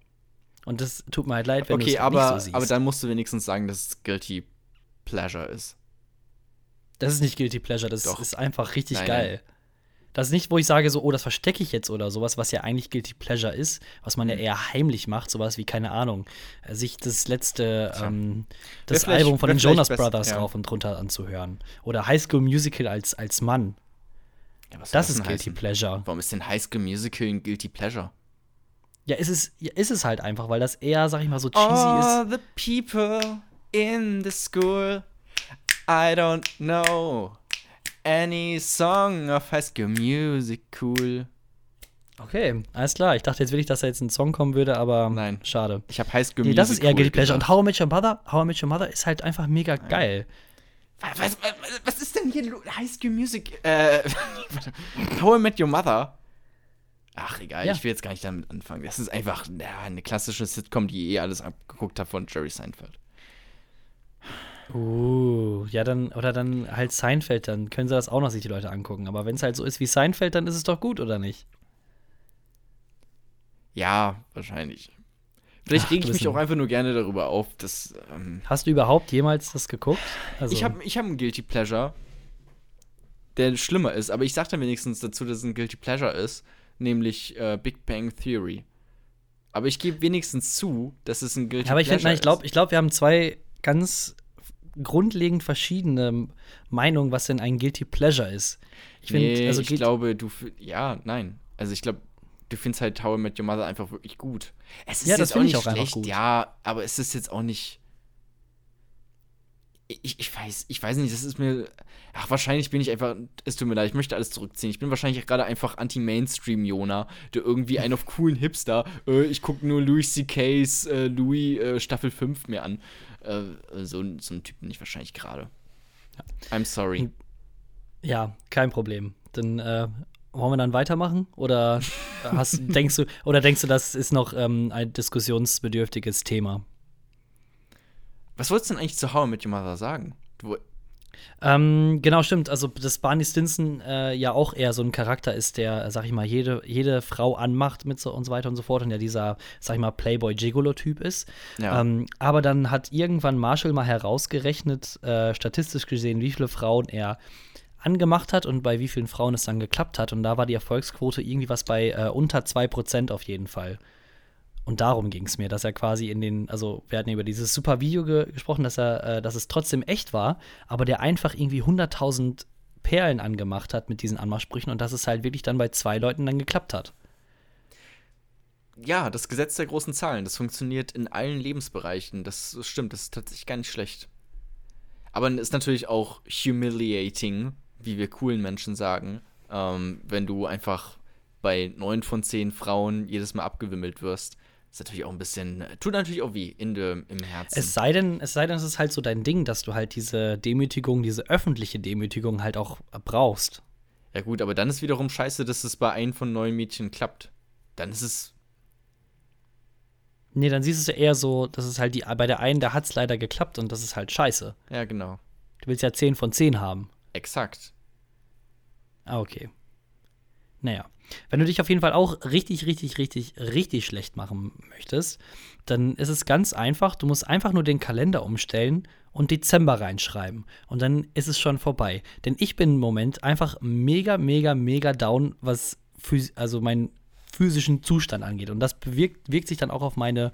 [SPEAKER 1] Und das tut mir halt leid, wenn okay, du es nicht so siehst.
[SPEAKER 3] aber dann musst du wenigstens sagen, dass es Guilty Pleasure ist.
[SPEAKER 1] Das ist nicht Guilty Pleasure, das Doch. ist einfach richtig nein, geil. Nein. Das ist nicht, wo ich sage, so, oh, das verstecke ich jetzt oder sowas, was ja eigentlich Guilty Pleasure ist, was man ja mhm. eher heimlich macht, sowas wie, keine Ahnung, sich das letzte, ähm, das Album von den Jonas Brothers ja. rauf und runter anzuhören. Oder High School Musical als, als Mann. Ja, das ist Guilty heißen? Pleasure.
[SPEAKER 3] Warum ist denn High School Musical ein Guilty Pleasure?
[SPEAKER 1] Ja, ist es, ja, ist es halt einfach, weil das eher, sag ich mal, so cheesy All ist.
[SPEAKER 3] The people in the school, I don't know any song of High School Musical.
[SPEAKER 1] Okay, alles klar. Ich dachte jetzt wirklich, dass da jetzt ein Song kommen würde, aber
[SPEAKER 3] nein,
[SPEAKER 1] schade.
[SPEAKER 3] Ich habe High School
[SPEAKER 1] nee, das ist eher Guilty Pleasure. Und How I Met Your Mother, How I Met Your Mother ist halt einfach mega nein. geil.
[SPEAKER 3] Was, was, was, ist denn hier High School Music? Äh, How I Met Your Mother Ach, egal, ja. ich will jetzt gar nicht damit anfangen. Das ist einfach ja, eine klassische Sitcom, die eh alles abgeguckt hat von Jerry Seinfeld.
[SPEAKER 1] Uh, ja, dann, oder dann halt Seinfeld, dann können sie das auch noch sich die Leute angucken. Aber wenn es halt so ist wie Seinfeld, dann ist es doch gut, oder nicht?
[SPEAKER 3] Ja, wahrscheinlich. Vielleicht rege ich mich auch einfach nur gerne darüber auf, dass. Ähm
[SPEAKER 1] Hast du überhaupt jemals das geguckt?
[SPEAKER 3] Also ich habe ich hab einen Guilty Pleasure, der schlimmer ist, aber ich sage dann wenigstens dazu, dass es ein Guilty Pleasure ist nämlich äh, Big Bang Theory. Aber ich gebe wenigstens zu, dass es ein Guilty ja,
[SPEAKER 1] aber ich, ich glaube, ich glaub, wir haben zwei ganz grundlegend verschiedene Meinungen, was denn ein Guilty Pleasure ist.
[SPEAKER 3] Ich, find, nee, also ich glaube, du, ja, nein. Also ich glaube, du findest halt Tower Met Your Mother einfach wirklich gut. Es ist ja, jetzt auch nicht auch schlecht, ja, aber es ist jetzt auch nicht ich, ich weiß, ich weiß nicht, das ist mir. Ach, wahrscheinlich bin ich einfach. Es tut mir leid, ich möchte alles zurückziehen. Ich bin wahrscheinlich gerade einfach Anti-Mainstream-Jona, der irgendwie einen auf coolen Hipster. Äh, ich gucke nur Louis C.K.'s äh, Louis äh, Staffel 5 mir an. Äh, so, so ein Typ bin ich wahrscheinlich gerade. I'm sorry.
[SPEAKER 1] Ja, kein Problem. Dann äh, wollen wir dann weitermachen? Oder hast, denkst du, oder denkst du, das ist noch ähm, ein diskussionsbedürftiges Thema?
[SPEAKER 3] Was wolltest du denn eigentlich zu How I Met Your Mother sagen? Du
[SPEAKER 1] Ähm, genau, stimmt. Also, dass Barney Stinson äh, ja auch eher so ein Charakter ist, der, sag ich mal, jede, jede Frau anmacht mit so und so weiter und so fort und der dieser, sag ich mal, Playboy-Gigolo-Typ ist.
[SPEAKER 3] Ja.
[SPEAKER 1] Ähm, aber dann hat irgendwann Marshall mal herausgerechnet, äh, statistisch gesehen, wie viele Frauen er angemacht hat und bei wie vielen Frauen es dann geklappt hat. Und da war die Erfolgsquote irgendwie was bei äh, unter 2% auf jeden Fall. Und darum ging es mir, dass er quasi in den, also wir hatten über dieses super Video ge gesprochen, dass er, äh, dass es trotzdem echt war, aber der einfach irgendwie 100.000 Perlen angemacht hat mit diesen Anmachsprüchen und dass es halt wirklich dann bei zwei Leuten dann geklappt hat.
[SPEAKER 3] Ja, das Gesetz der großen Zahlen, das funktioniert in allen Lebensbereichen. Das stimmt, das ist tatsächlich gar nicht schlecht. Aber ist natürlich auch humiliating, wie wir coolen Menschen sagen, ähm, wenn du einfach bei neun von zehn Frauen jedes Mal abgewimmelt wirst. Ist natürlich auch ein bisschen, tut natürlich auch weh in de, im Herzen.
[SPEAKER 1] Es sei denn, es sei denn, es ist halt so dein Ding, dass du halt diese Demütigung, diese öffentliche Demütigung halt auch brauchst.
[SPEAKER 3] ja gut, aber dann ist wiederum scheiße, dass es bei einem von neun Mädchen klappt. Dann ist es,
[SPEAKER 1] Nee, dann siehst du es ja eher so, dass es halt die, bei der einen, da hat es leider geklappt und das ist halt scheiße.
[SPEAKER 3] ja genau,
[SPEAKER 1] Du willst ja 10 von 10 haben.
[SPEAKER 3] exakt.
[SPEAKER 1] Ah, okay. Naja. Wenn du dich auf jeden Fall auch richtig, richtig, richtig, richtig schlecht machen möchtest, dann ist es ganz einfach. Du musst einfach nur den Kalender umstellen und Dezember reinschreiben. Und dann ist es schon vorbei. Denn ich bin im Moment einfach mega, mega, mega down, was also meinen physischen Zustand angeht. Und das bewirkt, wirkt sich dann auch auf meine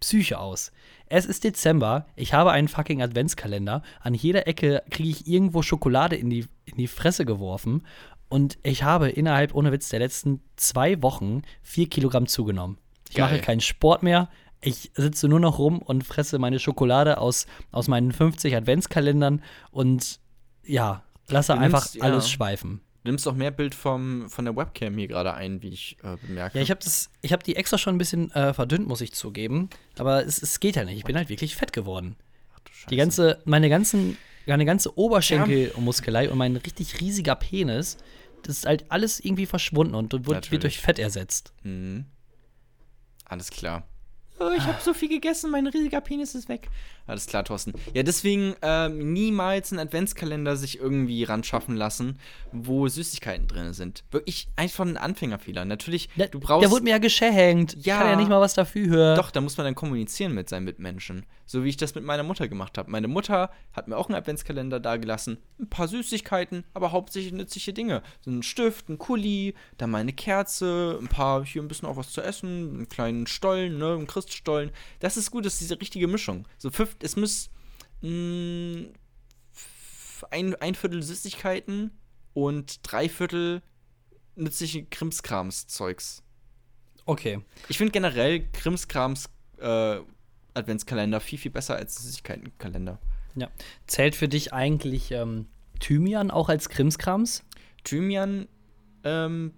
[SPEAKER 1] Psyche aus. Es ist Dezember, ich habe einen fucking Adventskalender. An jeder Ecke kriege ich irgendwo Schokolade in die, in die Fresse geworfen. Und ich habe innerhalb, ohne Witz, der letzten zwei Wochen vier Kilogramm zugenommen. Ich
[SPEAKER 3] Geil.
[SPEAKER 1] mache keinen Sport mehr. Ich sitze nur noch rum und fresse meine Schokolade aus, aus meinen 50 Adventskalendern und ja, lasse einfach
[SPEAKER 3] nimmst- ja.
[SPEAKER 1] alles schweifen.
[SPEAKER 3] Du nimmst auch mehr Bild vom, von der Webcam hier gerade ein, wie ich äh, bemerke.
[SPEAKER 1] Ja, ich habe habe die extra schon ein bisschen äh, verdünnt, muss ich zugeben. Aber es, es geht ja nicht. Ich bin halt wirklich fett geworden.
[SPEAKER 3] Ach du Scheiße.
[SPEAKER 1] Die ganze, meine ganzen, meine ganze Oberschenkelmuskelei und mein richtig riesiger Penis, das ist halt alles irgendwie verschwunden und wird, wird durch Fett ersetzt.
[SPEAKER 3] Mhm. Alles klar. Oh, ich habe so viel gegessen, mein riesiger Penis ist weg. Alles klar, Thorsten. Ja, deswegen ähm, niemals einen Adventskalender sich irgendwie ran schaffen lassen, wo Süßigkeiten drin sind. Wirklich einfach ein Anfängerfehler. Natürlich,
[SPEAKER 1] Der,
[SPEAKER 3] du brauchst.
[SPEAKER 1] der wurde mir ja geschenkt. Ich
[SPEAKER 3] Ja.
[SPEAKER 1] kann ja nicht mal was dafür.
[SPEAKER 3] Doch, da muss man dann kommunizieren mit seinen Mitmenschen. So wie ich das mit meiner Mutter gemacht habe. Meine Mutter hat mir auch einen Adventskalender dagelassen. Ein paar Süßigkeiten, aber hauptsächlich nützliche Dinge. So ein Stift, ein Kuli, dann mal eine Kerze, ein paar, hier ein bisschen auch was zu essen, einen kleinen Stollen, ne, einen Christstollen. Das ist gut, das ist diese richtige Mischung. So fünf, es muss mh, f- ein, ein Viertel Süßigkeiten und drei Viertel nützliche Krimskrams-Zeugs.
[SPEAKER 1] Okay.
[SPEAKER 3] Ich finde generell Krimskrams äh, Adventskalender viel, viel besser als Süßigkeitenkalender.
[SPEAKER 1] Ja. Zählt für dich eigentlich ähm, Thymian auch als Krimskrams?
[SPEAKER 3] Thymian, ähm,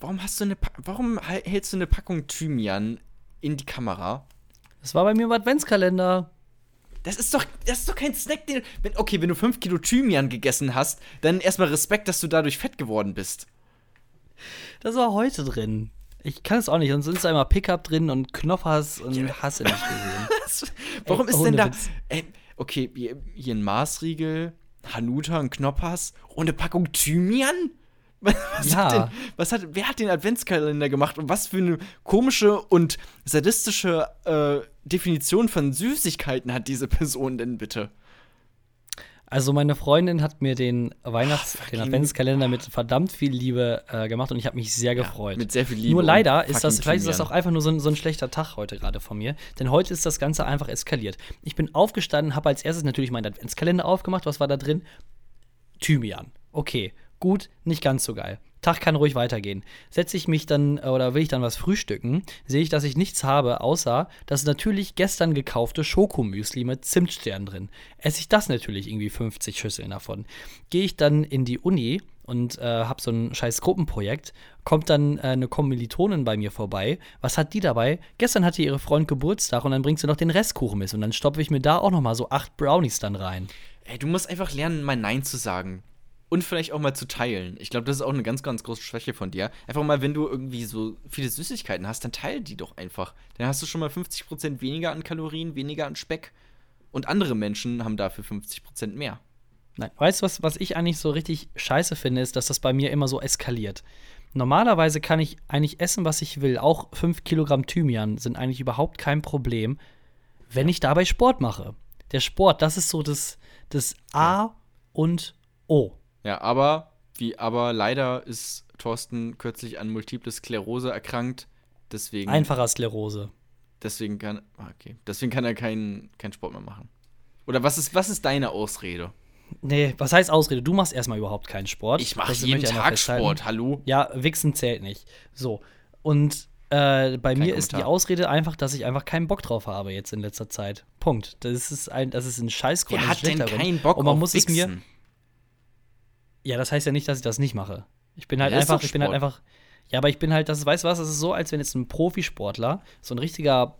[SPEAKER 3] warum hast du eine, Pa- warum hältst du eine Packung Thymian in die Kamera?
[SPEAKER 1] Das war bei mir im Adventskalender.
[SPEAKER 3] Das ist doch, das ist doch kein Snack, den, wenn, okay, wenn du 5 Kilo Thymian gegessen hast, dann erstmal Respekt, dass du dadurch fett geworden bist.
[SPEAKER 1] Das war heute drin. Ich kann es auch nicht. Sonst ist da immer Pickup drin und Knoffers und Hasse nicht gesehen.
[SPEAKER 3] Warum
[SPEAKER 1] Ey,
[SPEAKER 3] ist denn da, ey, okay, hier, hier ein Maßriegel, Hanuta, ein Knoppers und eine Packung Thymian? Was,
[SPEAKER 1] Ja.
[SPEAKER 3] hat denn, was hat, wer hat den Adventskalender gemacht und was für eine komische und sadistische äh, Definition von Süßigkeiten hat diese Person denn bitte?
[SPEAKER 1] Also meine Freundin hat mir den Weihnachts-, den
[SPEAKER 3] fucking-
[SPEAKER 1] Adventskalender mit verdammt viel Liebe äh, gemacht und ich habe mich sehr gefreut.
[SPEAKER 3] mit sehr viel Liebe
[SPEAKER 1] Nur leider ist das, vielleicht ist das auch einfach nur so ein, so ein schlechter Tag heute gerade von mir. Denn heute ist das Ganze einfach eskaliert. Ich bin aufgestanden, habe als erstes natürlich meinen Adventskalender aufgemacht. Was war da drin? Thymian. Okay, gut, nicht ganz so geil. Tag kann ruhig weitergehen. Setze ich mich dann äh, oder will ich dann was frühstücken, sehe ich, dass ich nichts habe, außer das natürlich gestern gekaufte Schokomüsli mit Zimtstern drin. Esse ich das natürlich irgendwie 50 Schüsseln davon. Gehe ich dann in die Uni und äh, habe so ein scheiß Gruppenprojekt, kommt dann äh, eine Kommilitonin bei mir vorbei. Was hat die dabei? Gestern hatte ihre Freund Geburtstag und dann bringt sie noch den Restkuchen mit und dann stopfe ich mir da auch noch mal so acht Brownies dann rein.
[SPEAKER 3] Ey, du musst einfach lernen, mal Nein zu sagen. Und vielleicht auch mal zu teilen. Ich glaube, das ist auch eine ganz, ganz große Schwäche von dir. Einfach mal, wenn du irgendwie so viele Süßigkeiten hast, dann teil die doch einfach. Dann hast du schon mal 50% weniger an Kalorien, weniger an Speck. Und andere Menschen haben dafür 50% mehr.
[SPEAKER 1] Nein, weißt du, was, was ich eigentlich so richtig scheiße finde, ist, dass das bei mir immer so eskaliert. Normalerweise kann ich eigentlich essen, was ich will. Auch 5 Kilogramm Thymian sind eigentlich überhaupt kein Problem, wenn ich dabei Sport mache. Der Sport, das ist so das, das A und O.
[SPEAKER 3] Ja, aber, wie, aber leider ist Thorsten kürzlich an Multiple Sklerose erkrankt. Deswegen,
[SPEAKER 1] Einfacher Sklerose.
[SPEAKER 3] deswegen kann, ah, okay, deswegen kann er keinen keinen Sport mehr machen. Oder was ist, was ist deine Ausrede?
[SPEAKER 1] Nee, was heißt Ausrede? Du machst erstmal überhaupt keinen Sport.
[SPEAKER 3] Ich mache jeden Tag. Sport, hallo?
[SPEAKER 1] Ja, Wichsen zählt nicht. So. Und äh, bei mir ist die
[SPEAKER 3] Kommentar.
[SPEAKER 1] Ausrede einfach, dass ich einfach keinen Bock drauf habe jetzt in letzter Zeit. Punkt. Das ist ein, das ist ein Scheißgrund.
[SPEAKER 3] Wer hat denn keinen Bock
[SPEAKER 1] Und man
[SPEAKER 3] auf
[SPEAKER 1] muss es mir. Ja, das heißt ja nicht, dass ich das nicht mache. Ich bin halt
[SPEAKER 3] Ja,
[SPEAKER 1] einfach, ich bin halt einfach. Ja, aber ich bin halt, das ist, weißt du was, das ist so, als wenn jetzt ein Profisportler, so ein richtiger,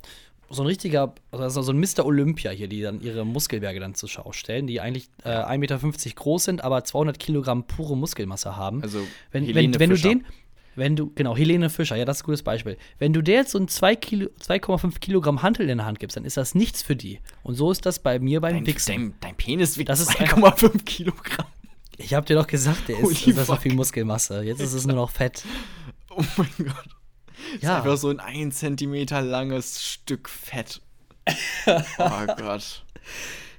[SPEAKER 1] so ein richtiger, also so ein Mr. Olympia hier, die dann ihre Muskelberge dann zur Schau stellen, die eigentlich äh, 1,50 Meter groß sind, aber 200 Kilogramm pure Muskelmasse haben.
[SPEAKER 3] Also,
[SPEAKER 1] wenn,
[SPEAKER 3] Helene
[SPEAKER 1] wenn, wenn du den, wenn du, genau, Helene Fischer, ja, das ist ein gutes Beispiel. Wenn du der jetzt so ein 2 Kilo- 2,5 Kilogramm Hantel in der Hand gibst, dann ist das nichts für die. Und so ist das bei mir beim
[SPEAKER 3] Dein,
[SPEAKER 1] Wichsen.
[SPEAKER 3] dein, dein Penis wiegt
[SPEAKER 1] Das ist
[SPEAKER 3] 2,5 Kilogramm.
[SPEAKER 1] Ich hab dir doch gesagt, der ist, das ist so
[SPEAKER 3] fuck.
[SPEAKER 1] viel Muskelmasse. Jetzt ist es nur noch Fett.
[SPEAKER 3] Oh mein Gott. Das
[SPEAKER 1] Ja.
[SPEAKER 3] ist einfach so ein 1 Zentimeter langes Stück Fett. oh Gott.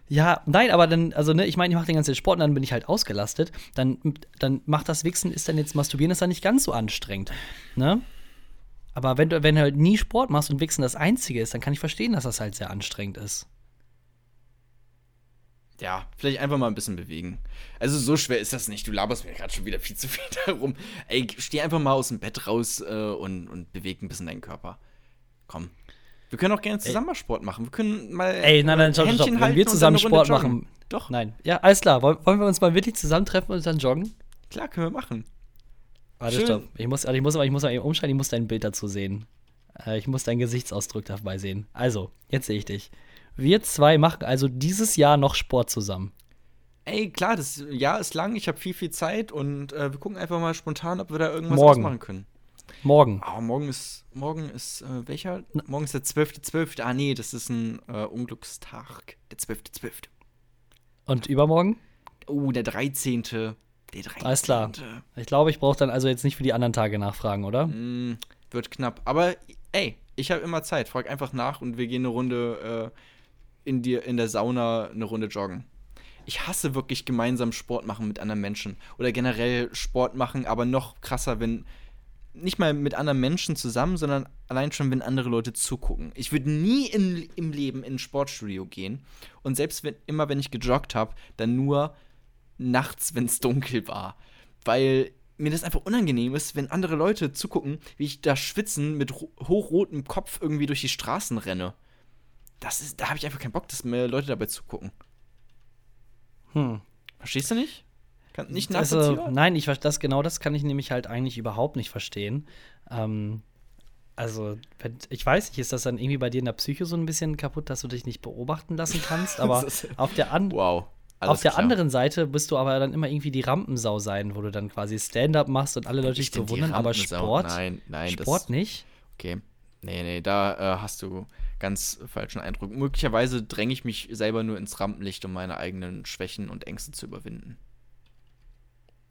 [SPEAKER 1] Ja, nein, aber dann, also ne, ich meine, ich mache den ganzen Sport und dann bin ich halt ausgelastet. Dann, dann macht das Wichsen, ist dann jetzt Masturbieren, ist dann nicht ganz so anstrengend. Ne? Aber wenn du, wenn du halt nie Sport machst und Wichsen das Einzige ist, dann kann ich verstehen, dass das halt sehr anstrengend ist.
[SPEAKER 3] Ja, vielleicht einfach mal ein bisschen bewegen. Also so schwer ist das nicht. Du laberst mir gerade schon wieder viel zu viel darum. Ey, steh einfach mal aus dem Bett raus äh, und, und beweg ein bisschen deinen Körper. Komm. Wir können auch gerne zusammen mal Sport machen. Wir können mal
[SPEAKER 1] Ey, nein, nein, stopp,
[SPEAKER 3] Händchen
[SPEAKER 1] stopp. Wenn wir zusammen Sport
[SPEAKER 3] joggen.
[SPEAKER 1] machen.
[SPEAKER 3] Doch,
[SPEAKER 1] Nein. Ja, alles klar. Wollen, wollen wir uns mal wirklich zusammentreffen und dann joggen?
[SPEAKER 3] klar, können wir machen.
[SPEAKER 1] Warte,
[SPEAKER 3] Schön.
[SPEAKER 1] stopp. Ich muss, also ich muss aber ich muss mal eben umschalten, ich muss dein Bild dazu sehen. Äh, ich muss deinen Gesichtsausdruck dabei sehen. Also, jetzt sehe ich dich. Wir zwei machen also dieses Jahr noch Sport zusammen.
[SPEAKER 3] Ey, klar, das Jahr ist lang, ich habe viel, viel Zeit und äh, wir gucken einfach mal spontan, ob wir da irgendwas
[SPEAKER 1] Morgen.
[SPEAKER 3] ausmachen können.
[SPEAKER 1] Morgen.
[SPEAKER 3] Ah, morgen ist, morgen ist, äh, welcher? Morgen ist der 12.12. Ah, nee, das ist ein äh, Unglückstag. Der 12.12.
[SPEAKER 1] Und übermorgen?
[SPEAKER 3] Oh, der 13. Der 13.
[SPEAKER 1] Alles klar. Ich glaube, ich brauche dann also jetzt nicht für die anderen Tage nachfragen, oder?
[SPEAKER 3] Mm, wird knapp. Aber, ey, ich habe immer Zeit. Frag einfach nach und wir gehen eine Runde äh, in, die, in der Sauna eine Runde joggen. Ich hasse wirklich gemeinsam Sport machen mit anderen Menschen. Oder generell Sport machen, aber noch krasser, wenn. Nicht mal mit anderen Menschen zusammen, sondern allein schon, wenn andere Leute zugucken. Ich würde nie in, im Leben in ein Sportstudio gehen. Und selbst wenn, immer, wenn ich gejoggt habe, dann nur nachts, wenn es dunkel war. Weil mir das einfach unangenehm ist, wenn andere Leute zugucken, wie ich da schwitzen mit ro- hochrotem Kopf irgendwie durch die Straßen renne. Das ist, da habe ich einfach keinen Bock, dass mir Leute dabei zugucken.
[SPEAKER 1] Hm.
[SPEAKER 3] Verstehst du nicht? Kann, nicht
[SPEAKER 1] Also,
[SPEAKER 3] nachvollziehbar?
[SPEAKER 1] nein, ich das genau das kann ich nämlich halt eigentlich überhaupt nicht verstehen. Ähm, also, wenn, ich weiß nicht, ist das dann irgendwie bei dir in der Psyche so ein bisschen kaputt, dass du dich nicht beobachten lassen kannst? Aber
[SPEAKER 3] Das
[SPEAKER 1] auf der, an
[SPEAKER 3] wow.
[SPEAKER 1] auf der anderen Seite bist du aber dann immer irgendwie die Rampensau sein, wo du dann quasi Stand-up machst und alle Leute dich bewundern, aber. Sport,
[SPEAKER 3] Nein, nein, das-
[SPEAKER 1] Sport nicht.
[SPEAKER 3] Okay. Nee, nee, da äh, hast du ganz falschen Eindruck. Möglicherweise dränge ich mich selber nur ins Rampenlicht, um meine eigenen Schwächen und Ängste zu überwinden.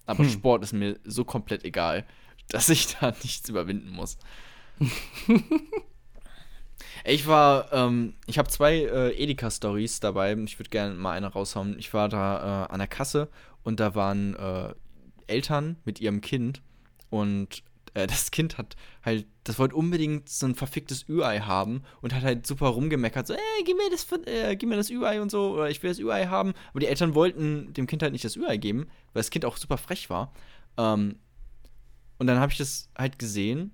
[SPEAKER 3] Aber
[SPEAKER 1] Hm.
[SPEAKER 3] Sport ist mir so komplett egal, dass ich da nichts überwinden muss. Ich war, ähm, ich habe zwei äh, Edeka-Stories dabei. Ich würde gerne mal eine raushauen. Ich war da äh, an der Kasse und da waren äh, Eltern mit ihrem Kind und äh, das Kind hat halt, das wollte unbedingt so ein verficktes Ü-Ei haben und hat halt super rumgemeckert, so, ey, gib mir das, äh, gib mir das Ü-Ei und so, oder ich will das Ü-Ei haben. Aber die Eltern wollten dem Kind halt nicht das Ü-Ei geben, weil das Kind auch super frech war. Ähm, und dann habe ich das halt gesehen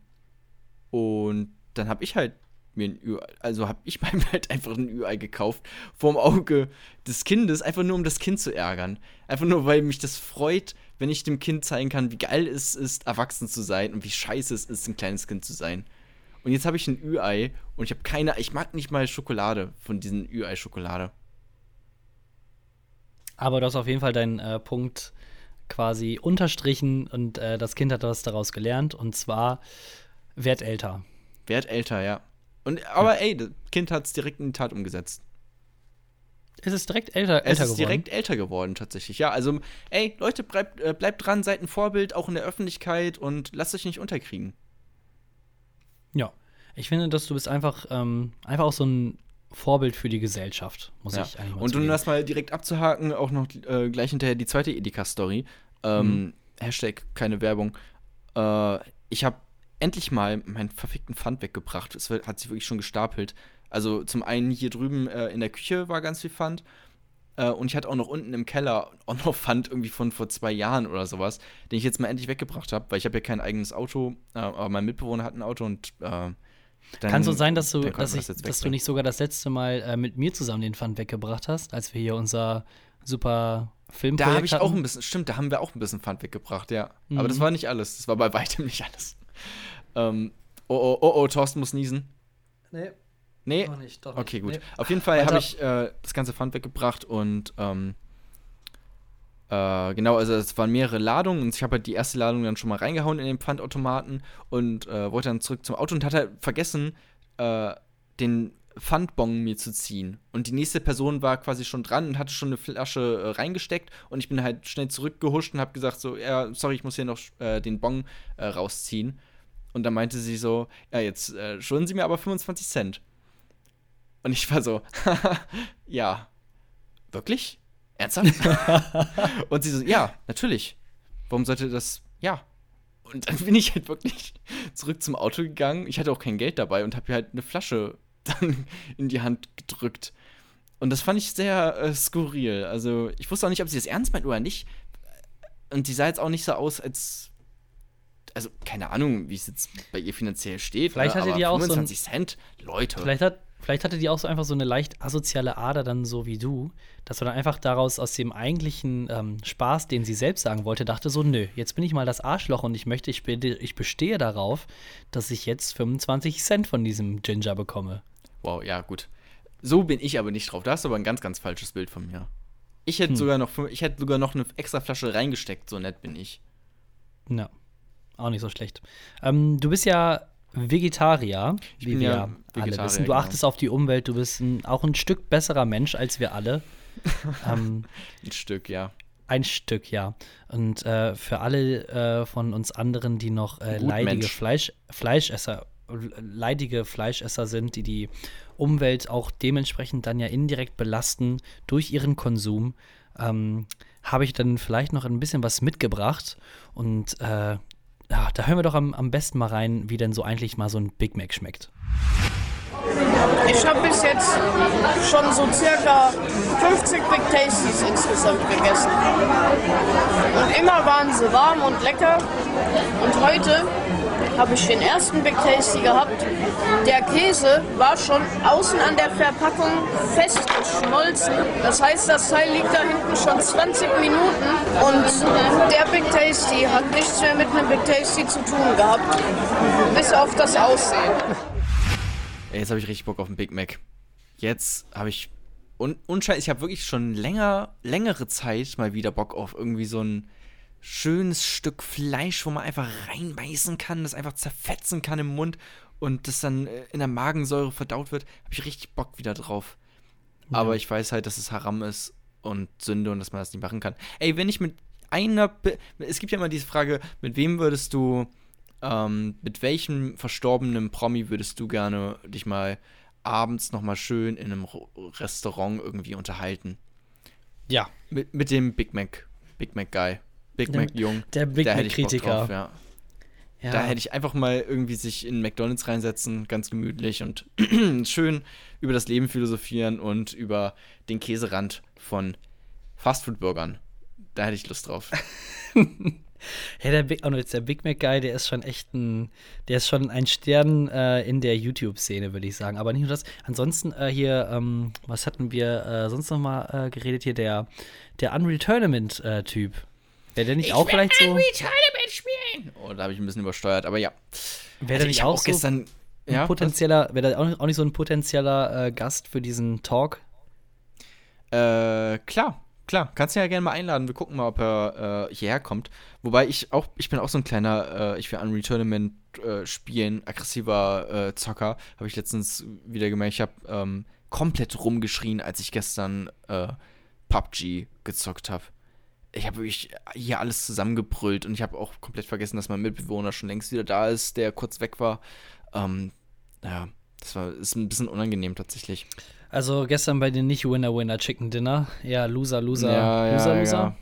[SPEAKER 3] und dann habe ich halt mir ein Ü-Ei, also habe ich meinem halt einfach ein Ü-Ei gekauft, vorm Auge des Kindes, einfach nur um das Kind zu ärgern. Einfach nur, weil mich das freut, wenn ich dem Kind zeigen kann, wie geil es ist, erwachsen zu sein und wie scheiße es ist, ein kleines Kind zu sein. Und jetzt habe ich ein Ü-Ei und ich habe keine, ich mag nicht mal Schokolade von diesen Ü-Ei-Schokolade.
[SPEAKER 1] Aber du hast auf jeden Fall deinen äh, Punkt quasi unterstrichen und äh, das Kind hat was daraus gelernt und zwar werd älter.
[SPEAKER 3] Werd älter, ja. Und, aber ey, das Kind hat es direkt in die Tat umgesetzt.
[SPEAKER 1] Es ist direkt älter, älter
[SPEAKER 3] Es ist
[SPEAKER 1] geworden.
[SPEAKER 3] direkt älter geworden, tatsächlich. Ja, also, ey, Leute, bleibt, äh, bleibt dran, seid ein Vorbild, auch in der Öffentlichkeit und lasst euch nicht unterkriegen.
[SPEAKER 1] Ja. Ich finde, dass du bist einfach, ähm, einfach auch so ein Vorbild für die Gesellschaft, muss
[SPEAKER 3] Ja.
[SPEAKER 1] ich eigentlich mal
[SPEAKER 3] Und um das mal direkt abzuhaken, auch noch äh, gleich hinterher die zweite Edeka-Story. Ähm,
[SPEAKER 1] Mhm.
[SPEAKER 3] Hashtag keine Werbung. Äh, ich habe endlich mal meinen verfickten Pfand weggebracht. Es hat sich wirklich schon gestapelt. Also zum einen hier drüben äh, in der Küche war ganz viel Pfand. Äh, und ich hatte auch noch unten im Keller auch noch Pfand irgendwie von vor zwei Jahren oder sowas, den ich jetzt mal endlich weggebracht habe, weil ich habe ja kein eigenes Auto, äh, aber mein Mitbewohner hat ein Auto und äh, dann,
[SPEAKER 1] Kann so sein, dass du, dass, ich,
[SPEAKER 3] das
[SPEAKER 1] dass du nicht sogar das letzte Mal äh, mit mir zusammen den Pfand weggebracht hast, als wir hier unser super Filmprojekt
[SPEAKER 3] Da habe ich
[SPEAKER 1] hatten?
[SPEAKER 3] auch ein bisschen, stimmt, da haben wir auch ein bisschen Pfand weggebracht, ja.
[SPEAKER 1] Mhm.
[SPEAKER 3] Aber das war nicht alles. Das war bei weitem nicht alles. Ähm, oh, oh, oh, oh, Thorsten muss niesen.
[SPEAKER 1] Nee,
[SPEAKER 3] Nee?
[SPEAKER 1] doch nicht. Doch
[SPEAKER 3] Okay,
[SPEAKER 1] nicht.
[SPEAKER 3] gut.
[SPEAKER 1] Nee.
[SPEAKER 3] Auf jeden Fall habe ich äh, das ganze Pfand weggebracht und ähm, äh, genau, also es waren mehrere Ladungen und ich habe halt die erste Ladung dann schon mal reingehauen in den Pfandautomaten und äh, wollte dann zurück zum Auto und hatte halt vergessen, äh, den Pfandbon mir zu ziehen. Und die nächste Person war quasi schon dran und hatte schon eine Flasche äh, reingesteckt und ich bin halt schnell zurückgehuscht und habe gesagt so, ja, sorry, ich muss hier noch äh, den Bon rausziehen. Und dann meinte sie so, ja, jetzt schulden Sie mir aber 25 Cent. Und ich war so, ja, wirklich? Ernsthaft? und sie so, ja, natürlich. Warum sollte das, ja. Und dann bin ich halt wirklich zurück zum Auto gegangen. Ich hatte auch kein Geld dabei und habe ihr halt eine Flasche dann in die Hand gedrückt. Und das fand ich sehr äh, skurril. Also, ich wusste auch nicht, ob sie das ernst meint oder nicht. Und sie sah jetzt auch nicht so aus, als. Also, keine Ahnung, wie es jetzt bei ihr finanziell steht.
[SPEAKER 1] Vielleicht hatte die auch so ein-
[SPEAKER 3] 25 Cent, Leute.
[SPEAKER 1] Vielleicht, hat, vielleicht hatte die auch so einfach so eine leicht asoziale Ader dann so wie du, dass du dann einfach daraus aus dem eigentlichen ähm, Spaß, den sie selbst sagen wollte, dachte so, nö, jetzt bin ich mal das Arschloch und ich möchte, ich, ich bestehe darauf, dass ich jetzt 25 Cent von diesem Ginger bekomme.
[SPEAKER 3] Wow, ja, gut. So bin ich aber nicht drauf. Da hast du aber ein ganz, ganz falsches Bild von mir. Ich
[SPEAKER 1] Hm.
[SPEAKER 3] hätte sogar noch, ich hätte sogar noch eine extra Flasche reingesteckt, so nett bin ich.
[SPEAKER 1] Ja, auch nicht so schlecht. Ähm, du bist ja Vegetarier,
[SPEAKER 3] Ich
[SPEAKER 1] wie wir
[SPEAKER 3] ja
[SPEAKER 1] alle
[SPEAKER 3] Vegetarier,
[SPEAKER 1] wissen. Du
[SPEAKER 3] genau.
[SPEAKER 1] achtest auf die Umwelt, du bist ein, auch ein Stück besserer Mensch als wir alle. ähm,
[SPEAKER 3] Ein Stück, ja.
[SPEAKER 1] Ein Stück, ja. Und äh, für alle äh, von uns anderen, die noch äh, leidige. Fleisch, Fleischesser, leidige Fleischesser sind, die die Umwelt auch dementsprechend dann ja indirekt belasten durch ihren Konsum, ähm, habe ich dann vielleicht noch ein bisschen was mitgebracht. Und äh, ja, da hören wir doch am, am besten mal rein, wie denn so eigentlich mal so ein Big Mac schmeckt.
[SPEAKER 4] Ich habe bis jetzt schon so circa 50 Big Tasties insgesamt gegessen. Und immer waren sie warm und lecker. Und heute habe ich den ersten Big Tasty gehabt. Der Käse war schon außen an der Verpackung festgeschmolzen. Das heißt, das Teil liegt da hinten schon 20 Minuten. Und der Big Tasty hat nichts mehr mit einem Big Tasty zu tun gehabt. Bis auf das Aussehen.
[SPEAKER 3] Ey, jetzt habe ich richtig Bock auf einen Big Mac. Jetzt habe ich. Un unscheinbar, ich habe wirklich schon länger, längere Zeit mal wieder Bock auf irgendwie so ein schönes Stück Fleisch, wo man einfach reinbeißen kann, das einfach zerfetzen kann im Mund und das dann äh, in der Magensäure verdaut wird. Habe ich richtig Bock wieder drauf. Aber ich weiß halt, dass es Haram ist und Sünde und dass man das nicht machen kann. Ey, wenn ich mit einer. Be es gibt ja immer diese Frage, mit wem würdest du. Ähm, mit welchem verstorbenen Promi würdest du gerne dich mal abends nochmal schön in einem Restaurant irgendwie unterhalten?
[SPEAKER 1] Ja,
[SPEAKER 3] Mit, mit dem Big Mac. Big Mac Guy. Big
[SPEAKER 1] Der-
[SPEAKER 3] Mac Jung.
[SPEAKER 1] der Big
[SPEAKER 3] Bock
[SPEAKER 1] Mac-Kritiker.
[SPEAKER 3] drauf, Ja.
[SPEAKER 1] ja.
[SPEAKER 3] Da hätte ich einfach mal irgendwie sich in McDonalds reinsetzen, ganz gemütlich und schön über das Leben philosophieren und über den Käserand von Fastfood-Burgern. Da hätte ich Lust drauf.
[SPEAKER 1] Ja, der Big, und jetzt der Big Mac Guy, der ist schon echt ein, der ist schon ein Stern äh, in der YouTube-Szene, würde ich sagen. Aber nicht nur das. Ansonsten äh, hier, ähm, was hatten wir äh, sonst noch mal äh, geredet hier? Der, der Unreal Tournament-Typ. Wäre der nicht auch vielleicht so?
[SPEAKER 3] Oh, da habe ich ein bisschen übersteuert, aber ja.
[SPEAKER 1] Wäre der
[SPEAKER 3] Also
[SPEAKER 1] nicht
[SPEAKER 3] ich
[SPEAKER 1] auch so
[SPEAKER 3] gestern.
[SPEAKER 1] ein
[SPEAKER 3] Ja,
[SPEAKER 1] potenzieller, wäre der auch nicht, auch nicht so ein potenzieller äh, Gast für diesen Talk?
[SPEAKER 3] Äh, klar, klar. Kannst du ja gerne mal einladen. Wir gucken mal, ob er äh, hierher kommt. Wobei ich auch, ich bin auch so ein kleiner, äh, ich will Unreal Tournament äh, spielen, aggressiver äh, Zocker. Habe ich letztens wieder gemerkt. Ich habe ähm, komplett rumgeschrien, als ich gestern äh, PUBG gezockt habe. Ich habe wirklich hier alles zusammengebrüllt und ich habe auch komplett vergessen, dass mein Mitbewohner schon längst wieder da ist, der kurz weg war. Ähm, ja, das war ist ein bisschen unangenehm tatsächlich.
[SPEAKER 1] Also gestern bei den nicht Winner Winner Chicken Dinner, ja Loser Loser
[SPEAKER 3] ja,
[SPEAKER 1] Loser
[SPEAKER 3] ja,
[SPEAKER 1] Loser.
[SPEAKER 3] Ja.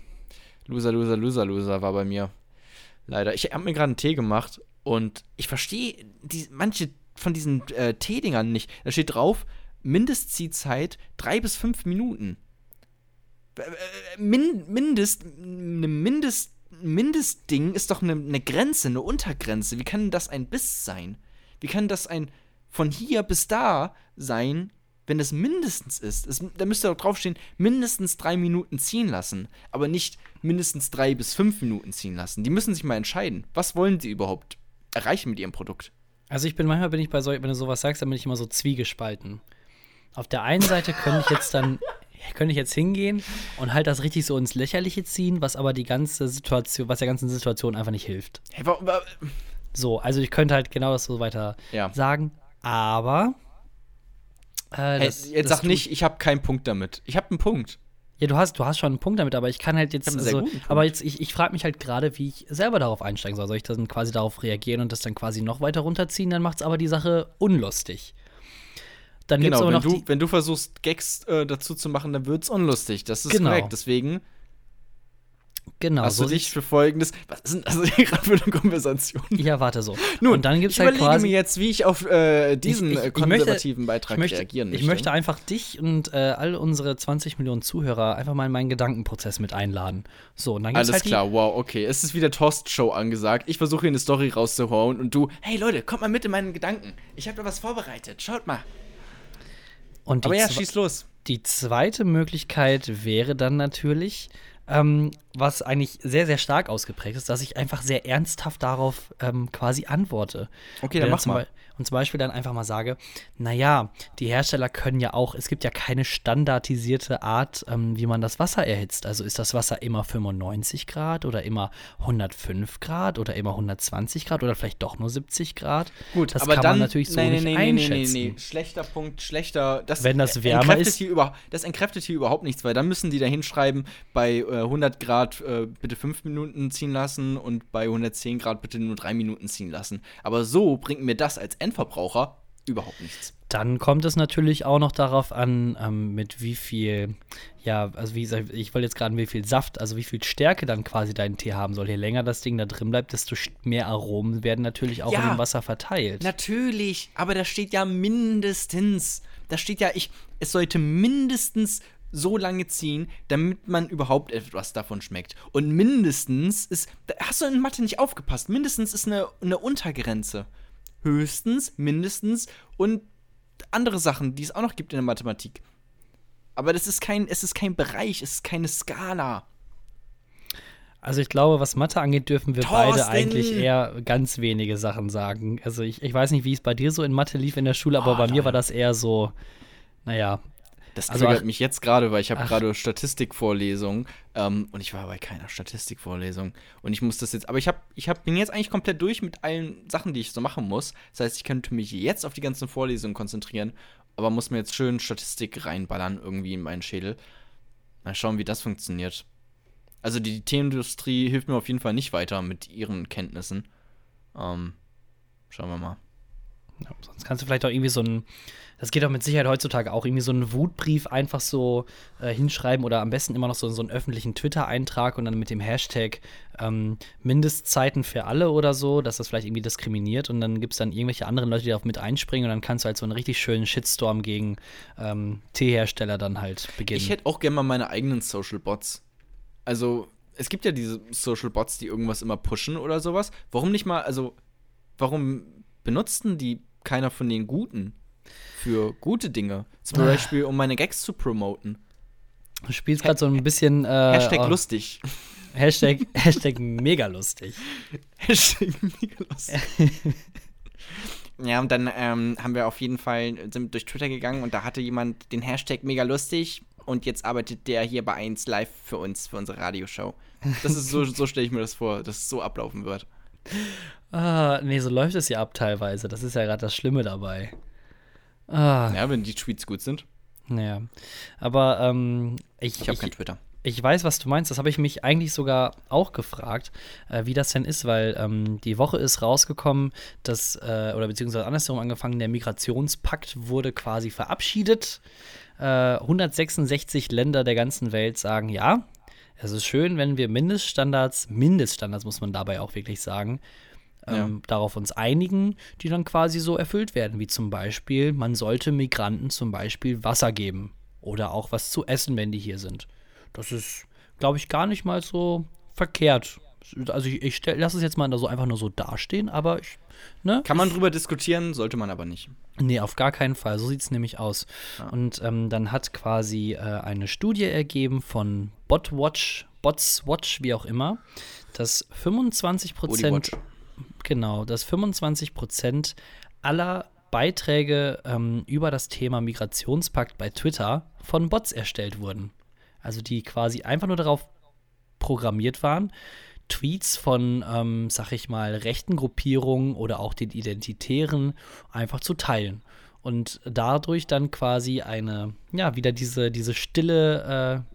[SPEAKER 3] Loser, Loser, Loser, Loser war bei mir. Leider. Ich habe mir gerade einen Tee gemacht und ich verstehe die, manche von diesen äh, Teedingern nicht. Da steht drauf, Mindestziehzeit drei bis fünf Minuten. Min, Mindest, eine Mindest, Mindestding ist doch eine, eine Grenze, eine Untergrenze. Wie kann das ein Biss sein? Wie kann das ein von hier bis da sein, wenn es mindestens ist? Es, da müsste doch draufstehen, mindestens drei Minuten ziehen lassen, aber nicht mindestens drei bis fünf Minuten ziehen lassen. Die müssen sich mal entscheiden. Was wollen sie überhaupt erreichen mit ihrem Produkt?
[SPEAKER 1] Also ich bin manchmal bin ich bei so, wenn du sowas sagst, dann bin ich immer so zwiegespalten. Auf der einen Seite könnte ich jetzt dann könnte ich jetzt hingehen und halt das richtig so ins Lächerliche ziehen, was aber die ganze Situation, was der ganzen Situation einfach nicht hilft.
[SPEAKER 3] Hey, wa- wa-
[SPEAKER 1] So, also ich könnte halt genau das so weiter
[SPEAKER 3] Ja.
[SPEAKER 1] sagen, aber äh,
[SPEAKER 3] hey,
[SPEAKER 1] das-
[SPEAKER 3] jetzt
[SPEAKER 1] das
[SPEAKER 3] sag nicht, ich habe keinen Punkt damit. Ich habe einen Punkt.
[SPEAKER 1] Ja, du hast, du hast schon einen Punkt damit, aber ich kann halt jetzt, also, aber jetzt, ich, ich frage mich halt gerade, wie ich selber darauf einsteigen soll. Soll ich dann quasi darauf reagieren und das dann quasi noch weiter runterziehen? Dann macht es aber die Sache unlustig. Dann gibt's
[SPEAKER 3] Genau,
[SPEAKER 1] aber
[SPEAKER 3] wenn
[SPEAKER 1] noch
[SPEAKER 3] du,
[SPEAKER 1] die,
[SPEAKER 3] wenn du versuchst, Gags äh, dazu zu machen, dann wird's unlustig. Das ist
[SPEAKER 1] Genau.
[SPEAKER 3] korrekt. Deswegen
[SPEAKER 1] genau,
[SPEAKER 3] hast
[SPEAKER 1] so
[SPEAKER 3] du dich für folgendes. Was ist denn das hier gerade für eine Konversation?
[SPEAKER 1] Ja, warte so.
[SPEAKER 3] Nun,
[SPEAKER 1] und dann gibt's
[SPEAKER 3] ich
[SPEAKER 1] halt
[SPEAKER 3] überlege
[SPEAKER 1] quasi
[SPEAKER 3] mir jetzt, wie ich auf äh, diesen
[SPEAKER 1] Ich- ich-
[SPEAKER 3] äh,
[SPEAKER 1] ich möchte-
[SPEAKER 3] konservativen Beitrag
[SPEAKER 1] möchte,
[SPEAKER 3] reagieren
[SPEAKER 1] ich möchte einfach dich und äh, all unsere 20 Millionen Zuhörer einfach mal in meinen Gedankenprozess mit einladen. So, und dann gibt's
[SPEAKER 3] Alles
[SPEAKER 1] halt
[SPEAKER 3] klar, wow, okay. Es ist wieder Toast-Show angesagt. Ich versuche hier eine Story rauszuhauen und du, hey Leute, kommt mal mit in meinen Gedanken. Ich habe da was vorbereitet. Schaut mal.
[SPEAKER 1] Und die
[SPEAKER 3] Aber ja, schieß los.
[SPEAKER 1] Die zweite Möglichkeit wäre dann natürlich, ähm, was eigentlich sehr, sehr stark ausgeprägt ist, dass ich einfach sehr ernsthaft darauf ähm, quasi antworte.
[SPEAKER 3] Okay, dann mach
[SPEAKER 1] zum
[SPEAKER 3] mal.
[SPEAKER 1] Und zum Beispiel dann einfach mal sage, naja, die Hersteller können ja auch, es gibt ja keine standardisierte Art, ähm, wie man das Wasser erhitzt. Also ist das Wasser immer 95 Grad oder immer 105 Grad oder immer 120 Grad oder vielleicht doch nur 70 Grad.
[SPEAKER 3] Gut,
[SPEAKER 1] das
[SPEAKER 3] aber
[SPEAKER 1] kann
[SPEAKER 3] dann
[SPEAKER 1] man natürlich so
[SPEAKER 3] nee, nee,
[SPEAKER 1] nicht
[SPEAKER 3] nee,
[SPEAKER 1] einschätzen.
[SPEAKER 3] Nee, nee, nee, schlechter Punkt, schlechter. Das
[SPEAKER 1] Wenn das wärmer ist-
[SPEAKER 3] Hier über, das entkräftet hier überhaupt nichts, weil dann müssen die da hinschreiben, bei äh, 100 Grad äh, bitte 5 Minuten ziehen lassen und bei 110 Grad bitte nur 3 Minuten ziehen lassen. Aber so bringt mir das als Endverbraucher überhaupt nichts.
[SPEAKER 1] Dann kommt es natürlich auch noch darauf an, ähm, mit wie viel, ja, also wie gesagt, ich wollte jetzt gerade wie viel Saft, also wie viel Stärke dann quasi dein Tee haben soll. Je länger das Ding da drin bleibt, desto mehr Aromen werden natürlich auch
[SPEAKER 3] Ja.
[SPEAKER 1] in dem Wasser verteilt.
[SPEAKER 3] Natürlich, aber da steht ja mindestens. Da steht ja, ich, es sollte mindestens so lange ziehen, damit man überhaupt etwas davon schmeckt. Und mindestens ist, da hast du in Mathe nicht aufgepasst, mindestens ist eine, eine Untergrenze. Höchstens, mindestens und andere Sachen, die es auch noch gibt in der Mathematik. Aber das ist kein, es ist kein Bereich, es ist keine Skala.
[SPEAKER 1] Also ich glaube, was Mathe angeht, dürfen wir
[SPEAKER 3] Thorsten!
[SPEAKER 1] beide eigentlich eher ganz wenige Sachen sagen. Also ich, ich weiß nicht, wie es bei dir so in Mathe lief in der Schule, aber
[SPEAKER 3] Oh,
[SPEAKER 1] bei mir war das eher so, naja,
[SPEAKER 3] Das
[SPEAKER 1] Also, ach-
[SPEAKER 3] mich jetzt gerade, weil ich habe gerade Statistikvorlesung ähm, und ich war bei keiner Statistikvorlesung und ich muss das jetzt, aber ich habe, ich hab, bin jetzt eigentlich komplett durch mit allen Sachen, die ich so machen muss. Das heißt, ich könnte mich jetzt auf die ganzen Vorlesungen konzentrieren, aber muss mir jetzt schön Statistik reinballern irgendwie in meinen Schädel. Mal schauen, wie das funktioniert. Also die Teeindustrie hilft mir auf jeden Fall nicht weiter mit ihren Kenntnissen. Ähm, schauen wir mal.
[SPEAKER 1] Ja, sonst kannst du vielleicht auch irgendwie so ein, das geht auch mit Sicherheit heutzutage auch, irgendwie so einen Wutbrief einfach so äh, hinschreiben oder am besten immer noch so, so einen öffentlichen Twitter-Eintrag und dann mit dem Hashtag ähm, Mindestzeiten für alle oder so, dass das vielleicht irgendwie diskriminiert und dann gibt es dann irgendwelche anderen Leute, die darauf mit einspringen und dann kannst du halt so einen richtig schönen Shitstorm gegen ähm, Teehersteller dann halt beginnen.
[SPEAKER 3] Ich hätte auch gerne mal meine eigenen Social Bots. Also, es gibt ja diese Social Bots, die irgendwas immer pushen oder sowas. Warum nicht mal, also, warum benutzten die keiner von den Guten für gute Dinge? Zum. Beispiel, um meine Gags zu promoten.
[SPEAKER 1] du spielst gerade so ein bisschen äh,
[SPEAKER 3] Hashtag
[SPEAKER 1] auf-
[SPEAKER 3] lustig.
[SPEAKER 1] Hashtag, Hashtag mega lustig.
[SPEAKER 3] Hashtag mega lustig. Ja, und dann ähm, haben wir auf jeden Fall, sind durch Twitter gegangen und da hatte jemand den Hashtag mega lustig und jetzt arbeitet der hier bei 1 live für uns, für unsere Radioshow. Das ist so, so stelle ich mir das vor, dass es so ablaufen wird.
[SPEAKER 1] Ah, nee, so läuft es ja ab teilweise. Das ist ja gerade das Schlimme dabei. Ah,
[SPEAKER 3] Ja, wenn die Tweets gut sind.
[SPEAKER 1] Naja. Aber ähm, ich,
[SPEAKER 3] Ich habe kein Twitter.
[SPEAKER 1] Ich weiß, was du meinst. Das habe ich mich eigentlich sogar auch gefragt, äh, wie das denn ist, weil ähm, die Woche ist rausgekommen, dass, äh, oder beziehungsweise andersherum angefangen, der Migrationspakt wurde quasi verabschiedet. Äh, 166 Länder der ganzen Welt sagen, ja, es ist schön, wenn wir Mindeststandards, Mindeststandards muss man dabei auch wirklich sagen, ähm, darauf uns einigen, die dann quasi so erfüllt werden, wie zum Beispiel, man sollte Migranten zum Beispiel Wasser geben oder auch was zu essen, wenn die hier sind. Das ist, glaube ich, gar nicht mal so verkehrt. Also ich, ich lasse es jetzt mal so einfach nur so dastehen, aber ich, ne?
[SPEAKER 3] Kann man drüber diskutieren, sollte man aber nicht.
[SPEAKER 1] Nee, auf gar keinen Fall. So sieht es nämlich aus. Und ähm, dann hat quasi äh, eine Studie ergeben von Botwatch, Botswatch, wie auch immer, dass 25 Prozent. Genau, dass 25 Prozent aller Beiträge ähm, über das Thema Migrationspakt bei Twitter von Bots erstellt wurden. Also die quasi einfach nur darauf programmiert waren, Tweets von, ähm, sag ich mal, rechten Gruppierungen oder auch den Identitären einfach zu teilen. Und dadurch dann quasi eine, ja, wieder diese, diese stille äh,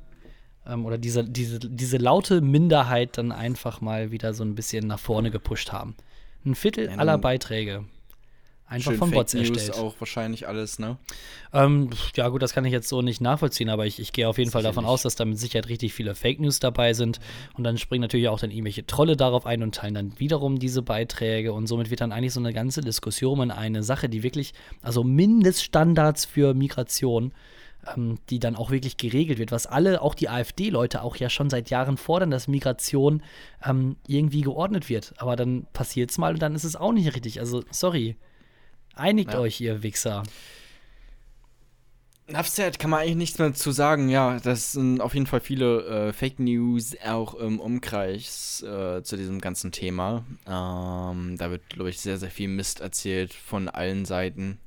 [SPEAKER 1] ähm, oder diese, diese, diese laute Minderheit dann einfach mal wieder so ein bisschen nach vorne gepusht haben. Ein Viertel
[SPEAKER 3] Ja,
[SPEAKER 1] aller Beiträge. Einfach von
[SPEAKER 3] Fake
[SPEAKER 1] Bots
[SPEAKER 3] News
[SPEAKER 1] erstellt.
[SPEAKER 3] auch wahrscheinlich alles, ne?
[SPEAKER 1] Ähm, ja, gut, das kann ich jetzt so nicht nachvollziehen, aber ich, ich gehe auf jeden Fall davon aus, dass da mit Sicherheit richtig viele Fake News dabei sind. Und dann springen natürlich auch dann irgendwelche Trolle darauf ein und teilen dann wiederum diese Beiträge. Und somit wird dann eigentlich so eine ganze Diskussion in eine Sache, die wirklich, also Mindeststandards für Migration, ähm, die dann auch wirklich geregelt wird, was alle, auch die AfD-Leute, auch ja schon seit Jahren fordern, dass Migration ähm, irgendwie geordnet wird. Aber dann passiert es mal und dann ist es auch nicht richtig. Also, sorry. Einigt
[SPEAKER 3] Ja.
[SPEAKER 1] euch, ihr Wichser.
[SPEAKER 3] Nafzert kann man eigentlich nichts mehr zu sagen. Ja, das sind auf jeden Fall viele äh, Fake News auch im Umkreis äh, zu diesem ganzen Thema. Ähm, da wird, glaube ich, sehr, sehr viel Mist erzählt von allen Seiten.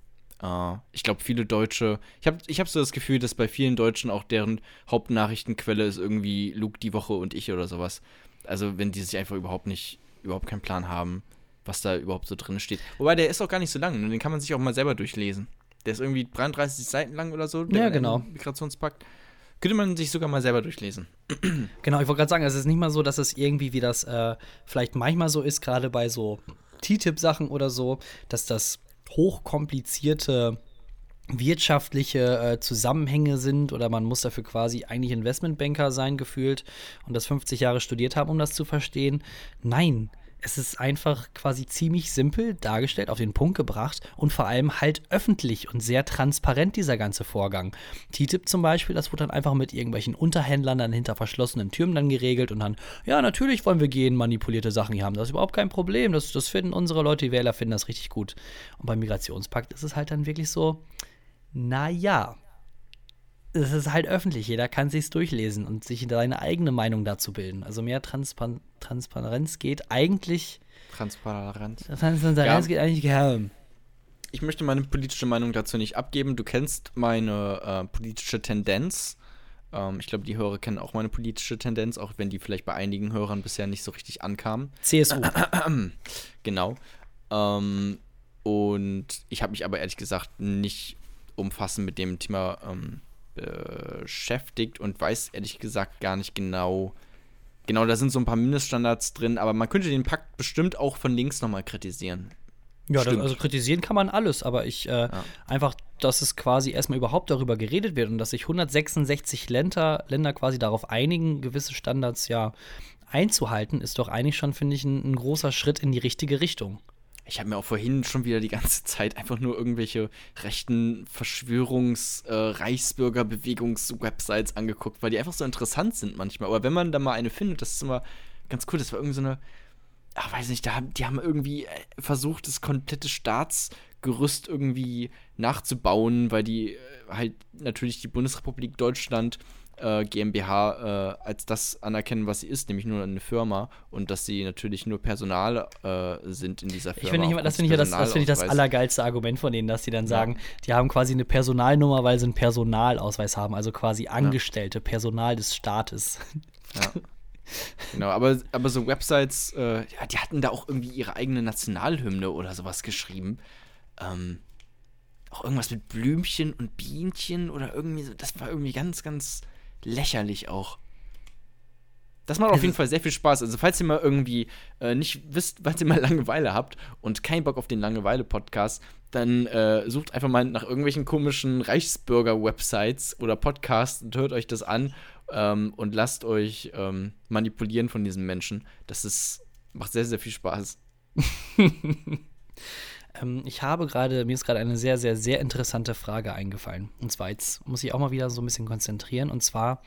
[SPEAKER 3] Äh, ich glaube, viele Deutsche, ich habe ich hab so das Gefühl, dass bei vielen Deutschen auch deren Hauptnachrichtenquelle ist irgendwie Luke die Woche und ich oder sowas. Also, wenn die sich einfach überhaupt nicht, überhaupt keinen Plan haben, was da überhaupt so drin steht. Wobei, der ist auch gar nicht so lang, ne? den kann man sich auch mal selber durchlesen. Der ist irgendwie 33 Seiten lang oder so. der
[SPEAKER 1] Ja, genau.
[SPEAKER 3] Migrationspakt. Könnte man sich sogar mal selber durchlesen.
[SPEAKER 1] Genau, ich wollte gerade sagen, es ist nicht mal so, dass es irgendwie, wie das äh, vielleicht manchmal so ist, gerade bei so TTIP-Sachen oder so, dass das hochkomplizierte wirtschaftliche äh, Zusammenhänge sind oder man muss dafür quasi eigentlich Investmentbanker sein gefühlt und das 50 Jahre studiert haben, um das zu verstehen. Nein, es ist einfach quasi ziemlich simpel dargestellt, auf den Punkt gebracht und vor allem halt öffentlich und sehr transparent dieser ganze Vorgang. TTIP zum Beispiel, das wurde dann einfach mit irgendwelchen Unterhändlern dann hinter verschlossenen Türen dann geregelt und dann, ja, natürlich wollen wir gehen, manipulierte Sachen hier haben. Das ist überhaupt kein Problem. Das, das finden unsere Leute, die Wähler finden das richtig gut. Und beim Migrationspakt ist es halt dann wirklich so, naja, es ist halt öffentlich, jeder kann sich's durchlesen und sich seine eigene Meinung dazu bilden. Also mehr Transpa Transparenz geht eigentlich,
[SPEAKER 3] Transparent.
[SPEAKER 1] Transparenz
[SPEAKER 3] Ja.
[SPEAKER 1] geht eigentlich geheim.
[SPEAKER 3] Ich möchte meine politische Meinung dazu nicht abgeben. Du kennst meine äh, politische Tendenz. Ähm, ich glaube, die Hörer kennen auch meine politische Tendenz, auch wenn die vielleicht bei einigen Hörern bisher nicht so richtig ankam.
[SPEAKER 1] CSU.
[SPEAKER 3] Genau. Ähm, und ich habe mich aber ehrlich gesagt nicht umfassend mit dem Thema ähm, beschäftigt und weiß ehrlich gesagt gar nicht genau. Genau, da sind so ein paar Mindeststandards drin, aber man könnte den Pakt bestimmt auch von links nochmal kritisieren.
[SPEAKER 1] Ja, das, also kritisieren kann man alles, aber ich äh, einfach, dass es quasi erstmal überhaupt darüber geredet wird und dass sich 166 Länder, Länder quasi darauf einigen, gewisse Standards ja einzuhalten, ist doch eigentlich schon, finde ich, ein, ein großer Schritt in die richtige Richtung.
[SPEAKER 3] Ich habe mir auch vorhin schon wieder die ganze Zeit einfach nur irgendwelche rechten Verschwörungs-Reichsbürgerbewegungs-Websites angeguckt, weil die einfach so interessant sind manchmal. Aber wenn man da mal eine findet, das ist immer ganz cool. Das war irgendwie so eine, ach, weiß nicht, da, die haben irgendwie äh, versucht, das komplette Staatsgerüst irgendwie nachzubauen, weil die äh, halt natürlich die Bundesrepublik Deutschland äh, GmbH äh, als das anerkennen, was sie ist, nämlich nur eine Firma und dass sie natürlich nur Personal äh, sind in dieser Firma.
[SPEAKER 1] Ich finde, ich, das finde ich, ja das, das, finde ich das allergeilste Argument von denen, dass die dann sagen, die haben quasi eine Personalnummer, weil sie einen Personalausweis haben, also quasi Angestellte, Personal des Staates.
[SPEAKER 3] Ja. Genau, aber, aber so Websites, äh, ja, die hatten da auch irgendwie ihre eigene Nationalhymne oder sowas geschrieben. Ähm, auch irgendwas mit Blümchen und Bienchen oder irgendwie so. Das war irgendwie ganz, ganz lächerlich auch. Das macht auf jeden Fall sehr viel Spaß. Also, falls ihr mal irgendwie äh, nicht wisst, falls ihr mal Langeweile habt und keinen Bock auf den Langeweile-Podcast, dann äh, sucht einfach mal nach irgendwelchen komischen Reichsbürger-Websites oder Podcasts und hört euch das an ähm, und lasst euch ähm, manipulieren von diesen Menschen. Das ist, macht sehr, sehr viel Spaß.
[SPEAKER 1] ähm, ich habe gerade, mir ist gerade eine sehr, sehr, sehr interessante Frage eingefallen. Und zwar, jetzt muss ich auch mal wieder so ein bisschen konzentrieren. Und zwar,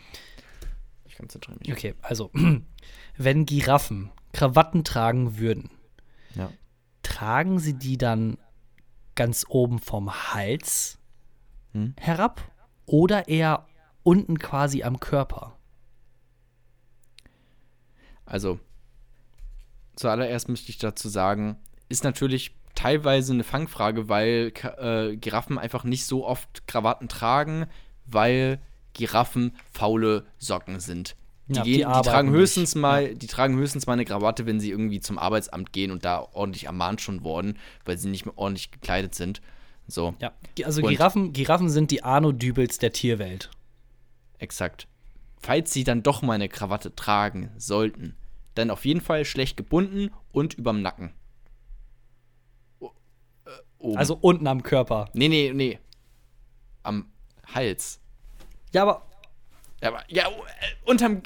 [SPEAKER 3] Ich konzentriere mich.
[SPEAKER 1] okay, also, wenn Giraffen Krawatten tragen würden,
[SPEAKER 3] Ja.
[SPEAKER 1] tragen sie die dann ganz oben vom Hals
[SPEAKER 3] Hm?
[SPEAKER 1] herab oder eher unten quasi am Körper?
[SPEAKER 3] Also, zuallererst möchte ich dazu sagen, ist natürlich teilweise eine Fangfrage, weil äh, Giraffen einfach nicht so oft Krawatten tragen, weil Giraffen faule Socken sind. Die,
[SPEAKER 1] Ja, die
[SPEAKER 3] gehen, die,
[SPEAKER 1] arbeiten
[SPEAKER 3] tragen
[SPEAKER 1] nicht.
[SPEAKER 3] höchstens mal, die tragen höchstens mal eine Krawatte, wenn sie irgendwie zum Arbeitsamt gehen und da ordentlich ermahnt schon worden, weil sie nicht mehr ordentlich gekleidet sind. So,
[SPEAKER 1] Ja, also
[SPEAKER 3] Und-
[SPEAKER 1] Giraffen, Giraffen sind die Arno-Dübels der Tierwelt.
[SPEAKER 3] exakt. Falls sie dann doch mal eine Krawatte tragen sollten, dann auf jeden Fall schlecht gebunden und überm Nacken. Oben.
[SPEAKER 1] Also unten am Körper.
[SPEAKER 3] Nee, nee, nee. Am Hals.
[SPEAKER 1] Ja, aber
[SPEAKER 3] Ja, aber, ja, äh, unterm.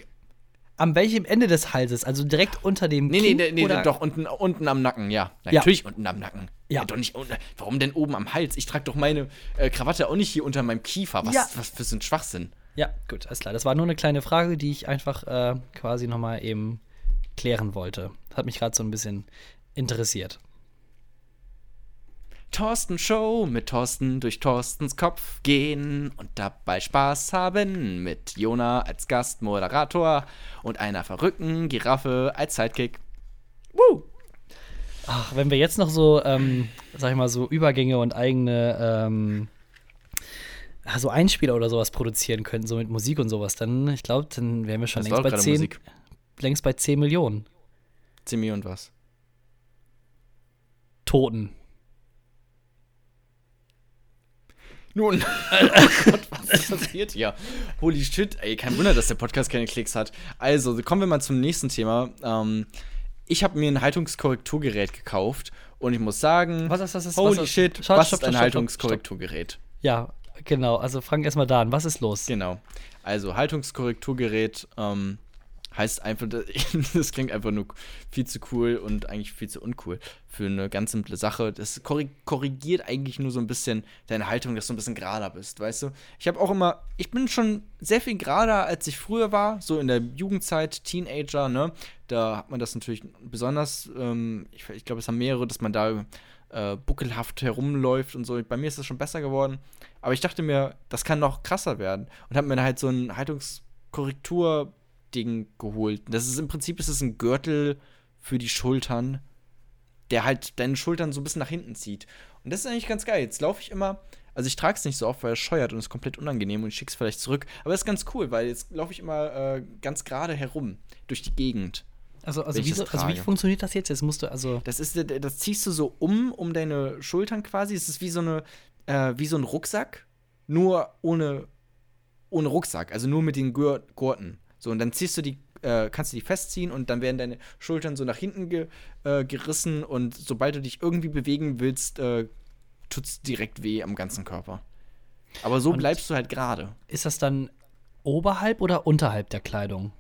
[SPEAKER 1] an welchem Ende des Halses? Also direkt unter dem
[SPEAKER 3] Nee, nee,
[SPEAKER 1] Kinn
[SPEAKER 3] nee, nee
[SPEAKER 1] oder?
[SPEAKER 3] doch, unten, unten am Nacken, ja.
[SPEAKER 1] Ja.
[SPEAKER 3] Natürlich unten am Nacken.
[SPEAKER 1] Ja.
[SPEAKER 3] doch nicht unten. Warum denn oben am Hals? Ich trage doch meine äh, Krawatte auch nicht hier unter meinem Kiefer. Was,
[SPEAKER 1] Ja.
[SPEAKER 3] was für so ein Schwachsinn.
[SPEAKER 1] Ja, gut, alles klar. Das war nur eine kleine Frage, die ich einfach äh, quasi nochmal eben klären wollte. Hat mich gerade so ein bisschen interessiert.
[SPEAKER 3] Thorsten Show mit Thorsten durch Thorstens Kopf gehen und dabei Spaß haben mit Jona als Gastmoderator und einer verrückten Giraffe als Sidekick. Woo!
[SPEAKER 1] Ach, wenn wir jetzt noch so, ähm, sag ich mal, so Übergänge und eigene, ähm, ah, so Einspieler oder sowas produzieren könnten, so mit Musik und sowas, dann, ich glaube, dann wären wir schon längst bei,
[SPEAKER 3] gerade
[SPEAKER 1] 10,
[SPEAKER 3] Musik.
[SPEAKER 1] längst bei 10 Millionen
[SPEAKER 3] Zimi und was?
[SPEAKER 1] Toten.
[SPEAKER 3] Nun, oh Gott, was passiert hier? Holy shit, ey, kein Wunder, dass der Podcast keine Klicks hat. Also, kommen wir mal zum nächsten Thema. Ähm, ich habe mir ein Haltungskorrekturgerät gekauft und ich muss sagen,
[SPEAKER 1] Was ist das? Was
[SPEAKER 3] holy
[SPEAKER 1] ist-
[SPEAKER 3] shit, was
[SPEAKER 1] stopp,
[SPEAKER 3] ist ein
[SPEAKER 1] stopp, stopp,
[SPEAKER 3] Haltungskorrekturgerät?
[SPEAKER 1] Ja, genau. Also fangen erstmal da an. Was ist los?
[SPEAKER 3] Genau. Also Haltungskorrekturgerät ähm, heißt einfach, das klingt einfach nur viel zu cool und eigentlich viel zu uncool für eine ganz simple Sache. Das korri- korrigiert eigentlich nur so ein bisschen deine Haltung, dass du ein bisschen gerader bist, weißt du? Ich habe auch immer, ich bin schon sehr viel gerader, als ich früher war, so in der Jugendzeit, Teenager, ne? Da hat man das natürlich besonders, ähm, ich, ich glaube, es haben mehrere, dass man da äh, buckelhaft herumläuft und so. Bei mir ist das schon besser geworden. Aber ich dachte mir, das kann noch krasser werden. Und habe mir halt so ein Haltungskorrektur-Ding geholt. Das ist im Prinzip ist es ein Gürtel für die Schultern, der halt deine Schultern so ein bisschen nach hinten zieht. Und das ist eigentlich ganz geil. Jetzt laufe ich immer, also ich trage es nicht so oft, weil es scheuert und es ist komplett unangenehm und ich schicke es vielleicht zurück. Aber das ist ganz cool, weil jetzt laufe ich immer äh, ganz gerade herum durch die Gegend.
[SPEAKER 1] Also, also, wie, so, also wie funktioniert das jetzt? Jetzt musst du, also.
[SPEAKER 3] Das ist, das ziehst du so um, um deine Schultern quasi. Es ist wie so eine, äh, wie so ein Rucksack, nur ohne, ohne Rucksack, also nur mit den Gurten. So, und dann ziehst du die, äh, kannst du die festziehen und dann werden deine Schultern so nach hinten ge äh, gerissen und sobald du dich irgendwie bewegen willst, äh, tut's direkt weh am ganzen Körper. Aber so
[SPEAKER 1] Und-
[SPEAKER 3] bleibst du halt gerade.
[SPEAKER 1] Ist das dann oberhalb oder unterhalb der Kleidung?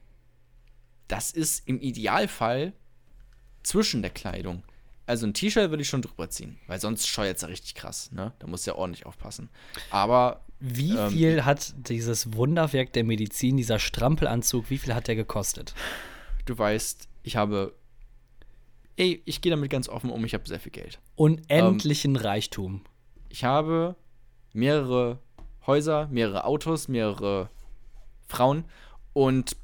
[SPEAKER 3] Das ist im Idealfall zwischen der Kleidung. Also ein T-Shirt würde ich schon drüber ziehen, weil sonst scheuert es ja richtig krass, ne? Da musst du ja ordentlich aufpassen. Aber
[SPEAKER 1] Wie
[SPEAKER 3] Ähm,
[SPEAKER 1] viel hat dieses Wunderwerk der Medizin, dieser Strampelanzug, wie viel hat der gekostet?
[SPEAKER 3] du weißt, ich habe. Ey, ich gehe damit ganz offen um, ich habe sehr viel Geld.
[SPEAKER 1] Unendlichen Reichtum.
[SPEAKER 3] Ich habe mehrere Häuser, mehrere Autos, mehrere Frauen und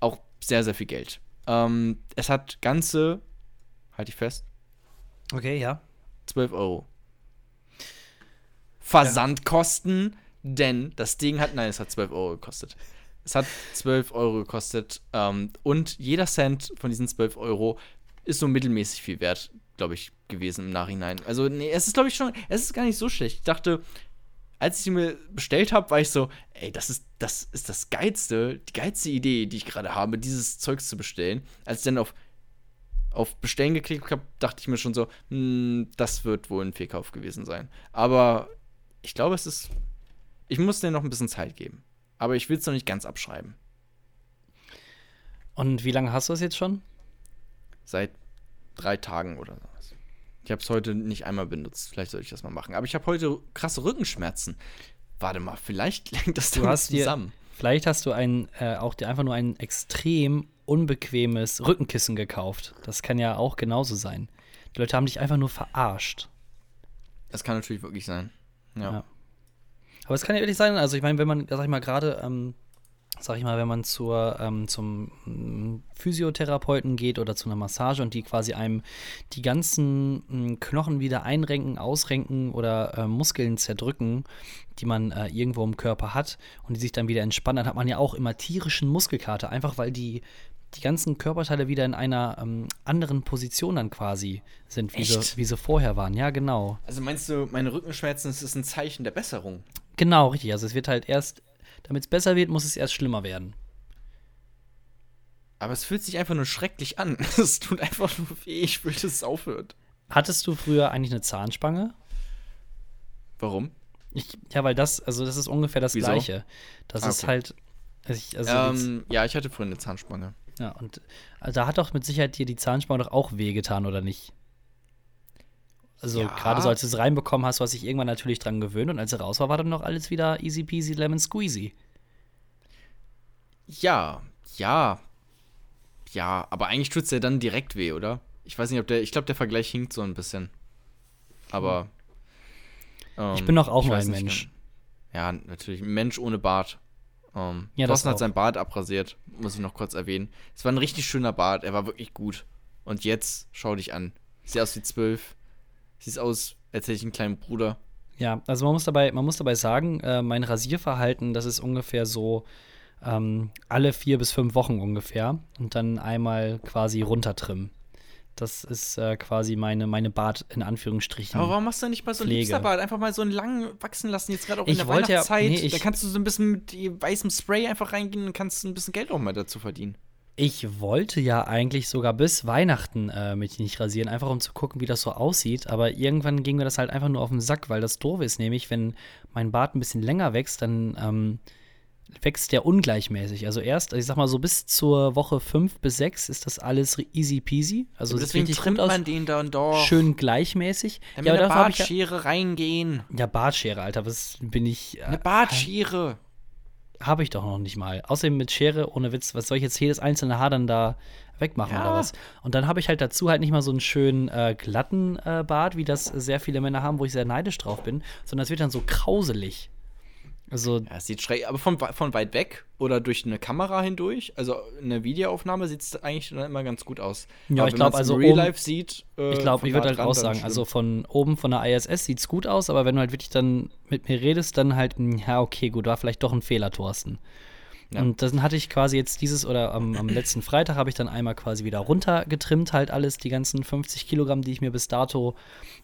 [SPEAKER 3] auch sehr, sehr viel Geld. Ähm, es hat ganze, halte ich fest,
[SPEAKER 1] Okay, ja.
[SPEAKER 3] 12 Euro. Versandkosten, denn das Ding hat, nein, es hat 12 Euro gekostet. Es hat 12 Euro gekostet ähm, und jeder Cent von diesen 12 Euro ist so mittelmäßig viel wert. glaube ich, gewesen im Nachhinein. Also, nee, es ist, glaube ich, schon, es ist gar nicht so schlecht. Ich dachte, als ich sie mir bestellt habe, war ich so, ey, das ist, das ist das geilste, die geilste Idee, die ich gerade habe, dieses Zeugs zu bestellen. Als ich dann auf, auf Bestellen geklickt habe, dachte ich mir schon so, hm, das wird wohl ein Fehlkauf gewesen sein. Aber ich glaube, es ist, ich muss dir noch ein bisschen Zeit geben. Aber ich will es noch nicht ganz abschreiben.
[SPEAKER 1] Und wie lange hast du es jetzt schon?
[SPEAKER 3] Seit drei Tagen oder sowas. Ich habe es heute nicht einmal benutzt. Vielleicht sollte ich das mal machen. Aber ich habe heute krasse Rückenschmerzen. Warte mal, vielleicht lenkt das
[SPEAKER 1] Du
[SPEAKER 3] damit
[SPEAKER 1] hast dir-
[SPEAKER 3] zusammen.
[SPEAKER 1] Vielleicht hast du ein, äh, auch dir einfach nur ein extrem unbequemes Rückenkissen gekauft. Das kann ja auch genauso sein. Die Leute haben dich einfach nur verarscht.
[SPEAKER 3] Das kann natürlich wirklich sein. Ja.
[SPEAKER 1] Ja. Aber es kann ja ehrlich sein, also ich meine, wenn man, sag ich mal, gerade, ähm, sag ich mal, wenn man zur, ähm, zum mm, Physiotherapeuten geht oder zu einer Massage und die quasi einem die ganzen mm, Knochen wieder einrenken, ausrenken oder äh, Muskeln zerdrücken, die man äh, irgendwo im Körper hat und die sich dann wieder entspannen, dann hat man ja auch immer tierischen Muskelkater, einfach weil die die ganzen Körperteile wieder in einer ähm, anderen Position dann quasi sind, wie
[SPEAKER 3] Echt?
[SPEAKER 1] sie, wie sie vorher waren. Ja, genau.
[SPEAKER 3] Also meinst du, meine Rückenschmerzen, das ist ein Zeichen der Besserung?
[SPEAKER 1] Genau, richtig. Also es wird halt erst, damit es besser wird, muss es erst schlimmer werden.
[SPEAKER 3] Aber es fühlt sich einfach nur schrecklich an. Es tut einfach nur weh. Ich will, dass es aufhört.
[SPEAKER 1] Hattest du früher eigentlich eine Zahnspange?
[SPEAKER 3] Warum?
[SPEAKER 1] Ich, ja, weil das, also das ist ungefähr das
[SPEAKER 3] Wieso?
[SPEAKER 1] Gleiche. Das
[SPEAKER 3] Ah,
[SPEAKER 1] ist
[SPEAKER 3] okay.
[SPEAKER 1] halt, also, ich, also
[SPEAKER 3] ähm, ja, ich hatte früher eine Zahnspange.
[SPEAKER 1] ja, und äh, da hat doch mit Sicherheit dir die Zahnspange doch auch wehgetan, oder nicht? Also
[SPEAKER 3] Ja.
[SPEAKER 1] gerade so als du es reinbekommen hast, du hast dich irgendwann natürlich dran gewöhnt und als er raus war, war dann noch alles wieder easy peasy lemon squeezy.
[SPEAKER 3] Ja, ja. Ja, aber eigentlich tut's ja dann direkt weh, oder? Ich weiß nicht, ob der. Ich glaube, der Vergleich hinkt so ein bisschen. Aber.
[SPEAKER 1] Ich
[SPEAKER 3] ähm,
[SPEAKER 1] bin doch auch
[SPEAKER 3] ich
[SPEAKER 1] nur ein Mensch.
[SPEAKER 3] genau. Ja, natürlich. Ein Mensch ohne Bart. Ähm,
[SPEAKER 1] Ja,
[SPEAKER 3] Thorsten hat
[SPEAKER 1] auch.
[SPEAKER 3] sein Bart abrasiert, muss ich noch kurz erwähnen. Es war ein richtig schöner Bart, er war wirklich gut. Und jetzt, schau dich an. Sieht aus wie zwölf. Sieht aus, als hätte ich einen kleinen Bruder.
[SPEAKER 1] Ja, also man muss dabei, man muss dabei sagen, äh, mein Rasierverhalten, das ist ungefähr so ähm, alle vier bis fünf Wochen ungefähr und dann einmal quasi runtertrimmen. Das ist äh, quasi meine, meine Bart in Anführungsstrichen.
[SPEAKER 3] Aber warum machst du nicht mal so einen. Hipsterbart? Einfach mal so einen langen wachsen lassen, jetzt gerade auch in
[SPEAKER 1] Ich
[SPEAKER 3] der
[SPEAKER 1] wollte ja-
[SPEAKER 3] Weihnachtszeit.
[SPEAKER 1] nee, ich-
[SPEAKER 3] da kannst du so ein bisschen mit weißem Spray einfach reingehen und kannst ein bisschen Geld auch mal dazu verdienen.
[SPEAKER 1] Ich wollte ja eigentlich sogar bis Weihnachten äh, mich nicht rasieren, einfach um zu gucken, wie das so aussieht. Aber irgendwann ging mir das halt einfach nur auf den Sack, weil das doof ist, nämlich wenn mein Bart ein bisschen länger wächst, dann ähm, wächst der ungleichmäßig. Also erst, ich sag mal so bis zur Woche 5 bis 6 ist das alles easy peasy. Also sieht
[SPEAKER 3] deswegen trimmt man den dann doch.
[SPEAKER 1] schön gleichmäßig.
[SPEAKER 3] Damit
[SPEAKER 1] ja,
[SPEAKER 3] eine
[SPEAKER 1] dafür hab ich ja,
[SPEAKER 3] Bartschere reingehen.
[SPEAKER 1] ja, Bartschere, Alter, was bin ich.
[SPEAKER 3] Eine
[SPEAKER 1] Äh,
[SPEAKER 3] Bartschere.
[SPEAKER 1] Habe ich doch noch nicht mal. Außerdem mit Schere, ohne Witz, was soll ich jetzt jedes einzelne Haar dann da wegmachen
[SPEAKER 3] Ja.
[SPEAKER 1] oder was? Und dann habe ich halt dazu halt nicht mal so einen schönen äh, glatten äh, Bart, wie das sehr viele Männer haben, wo ich sehr neidisch drauf bin, sondern es wird dann so krauselig. Also,
[SPEAKER 3] Ja, es sieht schräg, aber von, von weit weg oder durch eine Kamera hindurch, also eine Videoaufnahme sieht es eigentlich dann immer ganz gut aus.
[SPEAKER 1] Ja,
[SPEAKER 3] Aber
[SPEAKER 1] ich
[SPEAKER 3] wenn
[SPEAKER 1] glaub,
[SPEAKER 3] man's
[SPEAKER 1] also
[SPEAKER 3] Real
[SPEAKER 1] oben-
[SPEAKER 3] Life sieht, äh,
[SPEAKER 1] ich glaube, ich würde halt auch sagen, also von oben von der ISS sieht's gut aus, aber wenn du halt wirklich dann mit mir redest, dann halt, hm, ja, okay, gut, war vielleicht doch ein Fehler, Thorsten.
[SPEAKER 3] Ja.
[SPEAKER 1] Und dann hatte ich quasi jetzt dieses oder am, am letzten Freitag habe ich dann einmal quasi wieder runtergetrimmt, halt alles, die ganzen 50 Kilogramm, die ich mir bis dato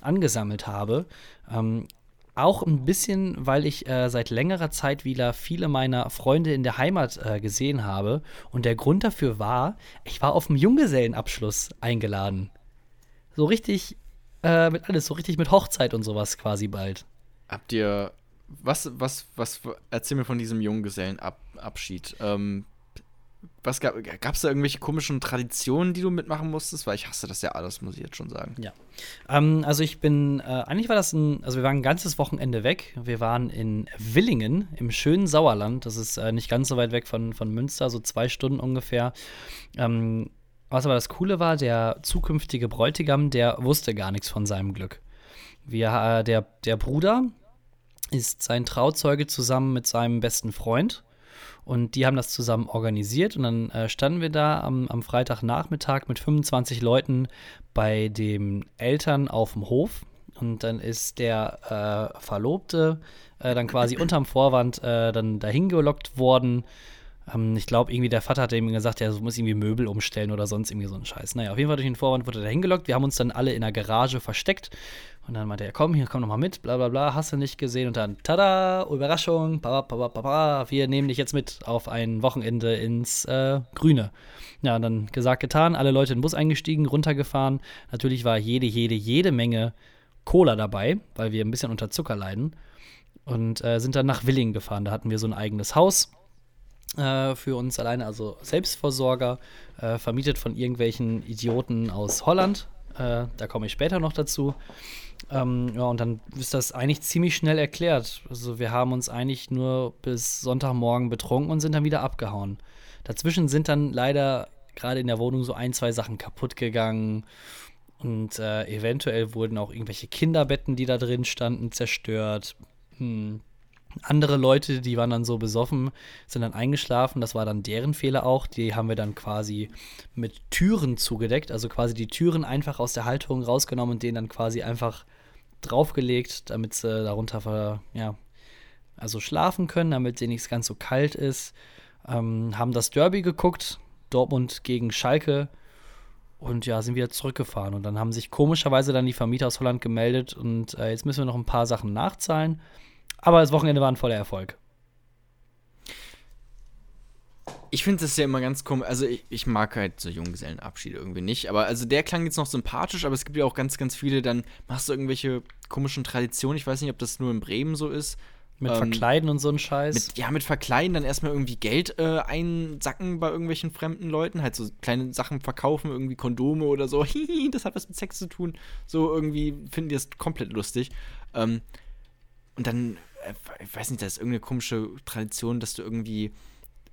[SPEAKER 1] angesammelt habe. Ähm, auch ein bisschen, weil ich äh, seit längerer Zeit wieder viele meiner Freunde in der Heimat äh, gesehen habe. Und der Grund dafür war, ich war auf dem Junggesellenabschluss eingeladen. So richtig äh, mit alles, so richtig mit Hochzeit und sowas quasi bald.
[SPEAKER 3] Habt ihr, was, was, was, erzähl mir von diesem Junggesellenabschied. Ähm, was gab es da irgendwelche komischen Traditionen, die du mitmachen musstest? Weil ich hasse das ja alles, muss ich jetzt schon sagen.
[SPEAKER 1] Ja. Ähm, also ich bin, äh, eigentlich war das ein, also wir waren ein ganzes Wochenende weg. Wir waren in Willingen im schönen Sauerland. Das ist äh, nicht ganz so weit weg von, von Münster, so zwei Stunden ungefähr. Ähm, was aber das Coole war, der zukünftige Bräutigam, der wusste gar nichts von seinem Glück. Wir, äh, der, der Bruder ist sein Trauzeuge zusammen mit seinem besten Freund. Und die haben das zusammen organisiert. Und dann äh, standen wir da am, am Freitagnachmittag mit 25 Leuten bei den Eltern auf dem Hof. Und dann ist der äh, Verlobte äh, dann quasi unterm Vorwand äh, dann dahin gelockt worden. Ähm, ich glaube, irgendwie der Vater hat ihm gesagt, er muss irgendwie Möbel umstellen oder sonst irgendwie so ein Scheiß. Naja, auf jeden Fall durch den Vorwand wurde er hingelockt. Wir haben uns dann alle in der Garage versteckt. Und dann meinte er, komm, hier, komm noch mal mit, bla bla bla, hast du nicht gesehen? Und dann, tada, Überraschung, ba, ba, ba, ba, wir nehmen dich jetzt mit auf ein Wochenende ins äh, Grüne. Ja, dann gesagt, getan, alle Leute in den Bus eingestiegen, runtergefahren. Natürlich war jede, jede, jede Menge Cola dabei, weil wir ein bisschen unter Zucker leiden. Und äh, sind dann nach Willingen gefahren. Da hatten wir so ein eigenes Haus äh, für uns alleine, also Selbstversorger, äh, vermietet von irgendwelchen Idioten aus Holland. Äh, da komme ich später noch dazu. Ähm, ja, und dann ist das eigentlich ziemlich schnell erklärt. Also wir haben uns eigentlich nur bis Sonntagmorgen betrunken und sind dann wieder abgehauen. Dazwischen sind dann leider gerade in der Wohnung so ein, zwei Sachen kaputt gegangen. Und äh, eventuell wurden auch irgendwelche Kinderbetten, die da drin standen, zerstört. Hm. Andere Leute, die waren dann so besoffen, sind dann eingeschlafen. Das war dann deren Fehler auch. Die haben wir dann quasi mit Türen zugedeckt. Also quasi die Türen einfach aus der Halterung rausgenommen und denen dann quasi einfach draufgelegt, damit sie darunter ja, also schlafen können, damit sie nicht ganz so kalt ist. Ähm, haben das Derby geguckt, Dortmund gegen Schalke und ja, sind wieder zurückgefahren. Und dann haben sich komischerweise dann die Vermieter aus Holland gemeldet und äh, jetzt müssen wir noch ein paar Sachen nachzahlen. Aber das Wochenende war ein voller Erfolg.
[SPEAKER 3] Ich finde das ja immer ganz komisch. Also, ich, ich, mag halt so Junggesellenabschiede irgendwie nicht. Aber also, der klang jetzt noch sympathisch. Aber es gibt ja auch ganz, ganz viele. Dann machst du irgendwelche komischen Traditionen. Ich weiß nicht, ob das nur in Bremen so ist.
[SPEAKER 1] Mit ähm, Verkleiden und so ein Scheiß.
[SPEAKER 3] Mit, ja, mit Verkleiden, dann erstmal irgendwie Geld äh, einsacken bei irgendwelchen fremden Leuten. Halt so kleine Sachen verkaufen, irgendwie Kondome oder so. Hihi, das hat was mit Sex zu tun. So irgendwie finden die das komplett lustig. Ähm, und dann, ich weiß nicht, da ist irgendeine komische Tradition, dass du irgendwie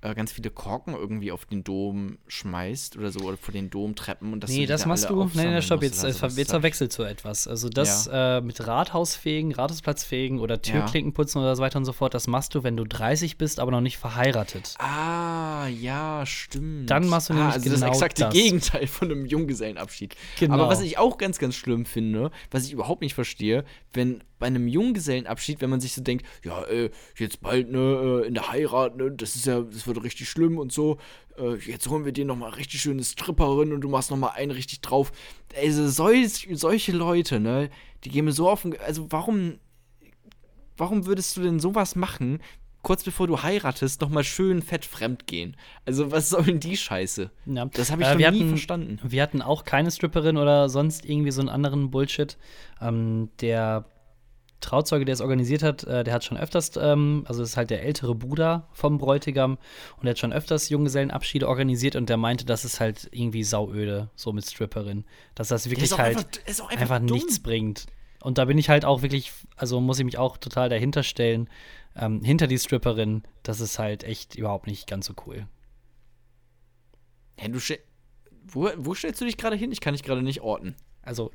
[SPEAKER 3] äh, ganz viele Korken irgendwie auf den Dom schmeißt oder so oder vor den Domtreppen und das
[SPEAKER 1] Nee, das machst du. Nee, nee, stopp, jetzt, also, jetzt verwechselt so etwas. Also das ja. äh, mit Rathausfegen, Rathausplatzfegen oder Türklinken putzen oder so weiter und so fort, das machst du, wenn du 30 bist, aber noch nicht verheiratet.
[SPEAKER 3] Ah, ja, stimmt.
[SPEAKER 1] Dann machst du ah, nämlich
[SPEAKER 3] also
[SPEAKER 1] genau
[SPEAKER 3] das exakte das. Gegenteil von einem Junggesellenabschied. Genau. Aber was ich auch ganz, ganz schlimm finde, was ich überhaupt nicht verstehe, wenn bei einem Junggesellenabschied, wenn man sich so denkt, ja, äh, jetzt bald, ne, äh, in der Heirat, ne, das ist ja, das wird richtig schlimm und so, äh, jetzt holen wir dir nochmal richtig schöne Stripperin und du machst nochmal einen richtig drauf. Also solch, solche Leute, ne, die gehen mir so auf den, also warum, warum würdest du denn sowas machen, kurz bevor du heiratest, nochmal schön fett fremd gehen. Also, was soll denn die Scheiße?
[SPEAKER 1] Ja.
[SPEAKER 3] Das habe ich äh,
[SPEAKER 1] noch
[SPEAKER 3] nie
[SPEAKER 1] hatten,
[SPEAKER 3] verstanden.
[SPEAKER 1] Wir hatten auch keine Stripperin oder sonst irgendwie so einen anderen Bullshit. Ähm, der Trauzeuge, der es organisiert hat, äh, der hat schon öfters, ähm, also ist halt der ältere Bruder vom Bräutigam und der hat schon öfters Junggesellenabschiede organisiert und der meinte, das ist halt irgendwie sauöde, so mit Stripperin. Dass das wirklich halt einfach, einfach, einfach nichts bringt. Und da bin ich halt auch wirklich, also muss ich mich auch total dahinter stellen, ähm, hinter die Stripperin, das ist halt echt überhaupt nicht ganz so cool.
[SPEAKER 3] Hey, du wo, wo stellst du dich gerade hin? Ich kann dich gerade nicht orten.
[SPEAKER 1] Also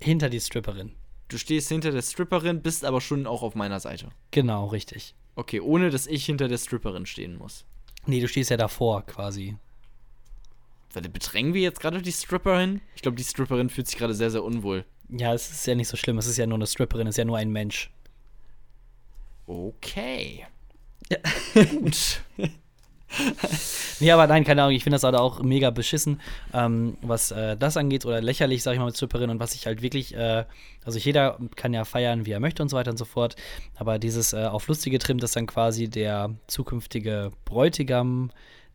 [SPEAKER 1] hinter die Stripperin.
[SPEAKER 3] Du stehst hinter der Stripperin, bist aber schon auch auf meiner Seite.
[SPEAKER 1] Genau, richtig.
[SPEAKER 3] Okay, ohne dass ich hinter der Stripperin stehen muss.
[SPEAKER 1] Nee, du stehst ja davor quasi.
[SPEAKER 3] Warte, bedrängen wir jetzt gerade die Stripperin? Ich glaube, die Stripperin fühlt sich gerade sehr, sehr unwohl.
[SPEAKER 1] Ja, es ist ja nicht so schlimm. Es ist ja nur eine Stripperin, es ist ja nur ein Mensch.
[SPEAKER 3] Okay.
[SPEAKER 1] Ja. Gut. nee, aber nein, keine Ahnung, ich finde das halt auch mega beschissen, ähm, was äh, das angeht, oder lächerlich, sag ich mal, mit Stripperinnen und was ich halt wirklich, äh, also jeder kann ja feiern, wie er möchte und so weiter und so fort, aber dieses äh, auf Lustige trimmt, dass dann quasi der zukünftige Bräutigam,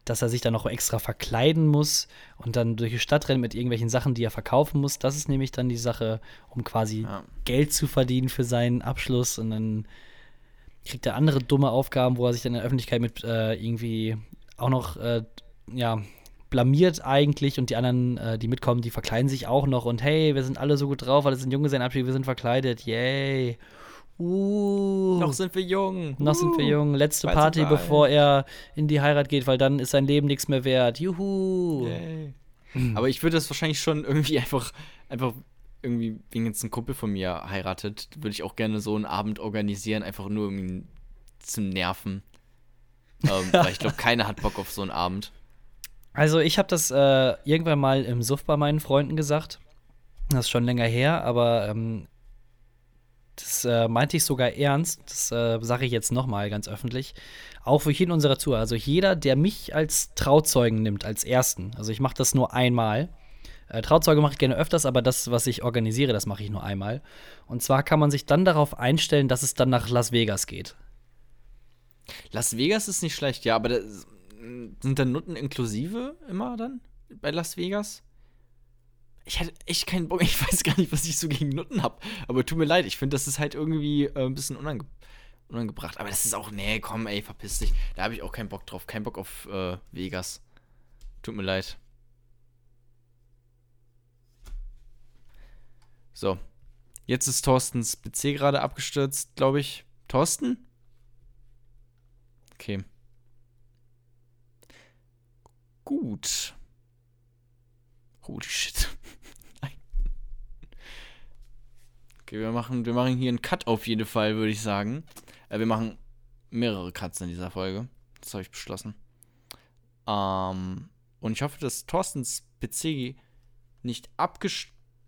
[SPEAKER 1] dass er sich dann noch extra verkleiden muss und dann durch die Stadt rennt mit irgendwelchen Sachen, die er verkaufen muss, das ist nämlich dann die Sache, um quasi ja. Geld zu verdienen für seinen Abschluss und dann kriegt er andere dumme Aufgaben, wo er sich dann in der Öffentlichkeit mit äh, irgendwie auch noch, äh, ja, blamiert eigentlich und die anderen, äh, die mitkommen, die verkleiden sich auch noch und hey, wir sind alle so gut drauf, weil es sind Junge sein Abschied, wir sind verkleidet, yay.
[SPEAKER 3] Uh, noch sind wir jung.
[SPEAKER 1] Noch uh, sind wir jung. Letzte Party, bevor er in die Heirat geht, weil dann ist sein Leben nichts mehr wert. Juhu.
[SPEAKER 3] Yay. Aber ich würde das wahrscheinlich schon irgendwie einfach, einfach irgendwie, wenn jetzt ein Kumpel von mir heiratet, würde ich auch gerne so einen Abend organisieren, einfach nur um ihn zu nerven. ähm, weil ich glaube, keiner hat Bock auf so einen Abend.
[SPEAKER 1] Also ich habe das äh, irgendwann mal im Suff bei meinen Freunden gesagt. Das ist schon länger her, aber ähm, das äh, meinte ich sogar ernst, das äh, sage ich jetzt nochmal ganz öffentlich, auch für jeden unserer Zuhörer. Also jeder, der mich als Trauzeugen nimmt, als Ersten, also ich mache das nur einmal. Äh, Trauzeuge mache ich gerne öfters, aber das, was ich organisiere, das mache ich nur einmal. Und zwar kann man sich dann darauf einstellen, dass es dann nach Las Vegas geht.
[SPEAKER 3] Las Vegas ist nicht schlecht, ja, aber da, sind da Nutten inklusive immer dann bei Las Vegas? Ich hätte echt keinen Bock, ich weiß gar nicht, was ich so gegen Nutten habe. Aber tut mir leid, ich finde, das ist halt irgendwie äh, ein bisschen unange unangebracht. Aber das ist auch, nee, komm, ey, verpiss dich. Da habe ich auch keinen Bock drauf. Kein Bock auf äh, Vegas. Tut mir leid. So. Jetzt ist Thorstens PC gerade abgestürzt, glaube ich. Thorsten? Okay. Gut. Holy shit. Nein. Okay, wir machen, wir machen hier einen Cut auf jeden Fall, würde ich sagen. Äh, wir machen mehrere Cuts in dieser Folge. Das habe ich beschlossen. Ähm, und ich hoffe, dass Thorstens PC nicht abgestürzt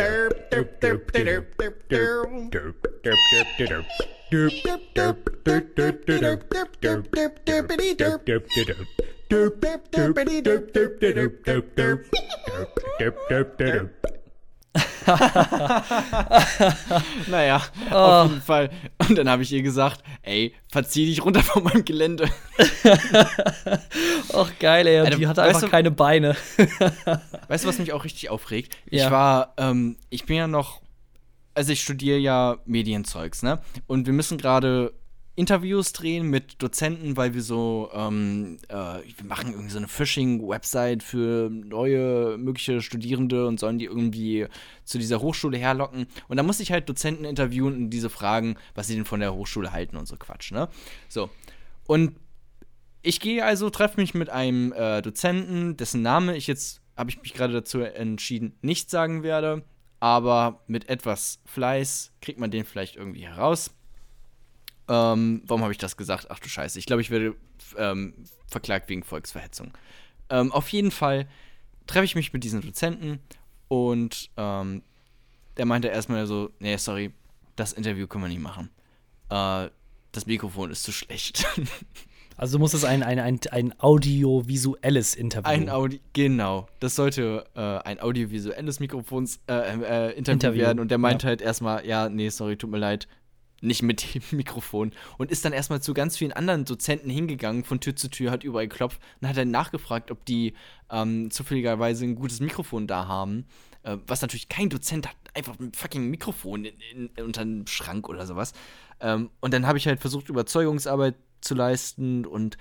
[SPEAKER 3] derp derp derp derp naja, oh. auf jeden Fall. Und dann habe ich ihr gesagt, ey, verzieh dich runter von meinem Gelände.
[SPEAKER 1] Ach geil, ey, Alter, die hatte einfach du, keine Beine.
[SPEAKER 3] weißt du, was mich auch richtig aufregt? Ja. Ich war, ähm, ich bin ja noch also ich studiere ja Medienzeugs, ne? Und wir müssen gerade Interviews drehen mit Dozenten, weil wir so, ähm, äh, wir machen irgendwie so eine Phishing-Website für neue mögliche Studierende und sollen die irgendwie zu dieser Hochschule herlocken. Und da muss ich halt Dozenten interviewen und diese fragen, was sie denn von der Hochschule halten und so Quatsch, ne? So. Und ich gehe also, treffe mich mit einem äh, Dozenten, dessen Name ich jetzt, habe ich mich gerade dazu entschieden, nicht sagen werde aber mit etwas Fleiß kriegt man den vielleicht irgendwie heraus. Ähm, warum habe ich das gesagt? Ach du Scheiße, ich glaube, ich werde ähm, verklagt wegen Volksverhetzung. Ähm, auf jeden Fall treffe ich mich mit diesem Dozenten und ähm, der meinte erstmal so, nee, sorry, das Interview können wir nicht machen. Äh, das Mikrofon ist zu schlecht.
[SPEAKER 1] Also muss es ein, ein, ein, ein audiovisuelles Interview.
[SPEAKER 3] Ein Audi genau. Das sollte äh, ein audiovisuelles Mikrofons äh, äh, Interview, Interview, werden. Und der meint ja. halt erstmal, ja, nee, sorry, tut mir leid, nicht mit dem Mikrofon. Und ist dann erstmal zu ganz vielen anderen Dozenten hingegangen, von Tür zu Tür, hat überall geklopft und hat dann nachgefragt, ob die ähm, zufälligerweise ein gutes Mikrofon da haben. Äh, was natürlich kein Dozent hat, einfach ein fucking Mikrofon in, in, unter einem Schrank oder sowas. Ähm, und dann habe ich halt versucht, Überzeugungsarbeit zu leisten und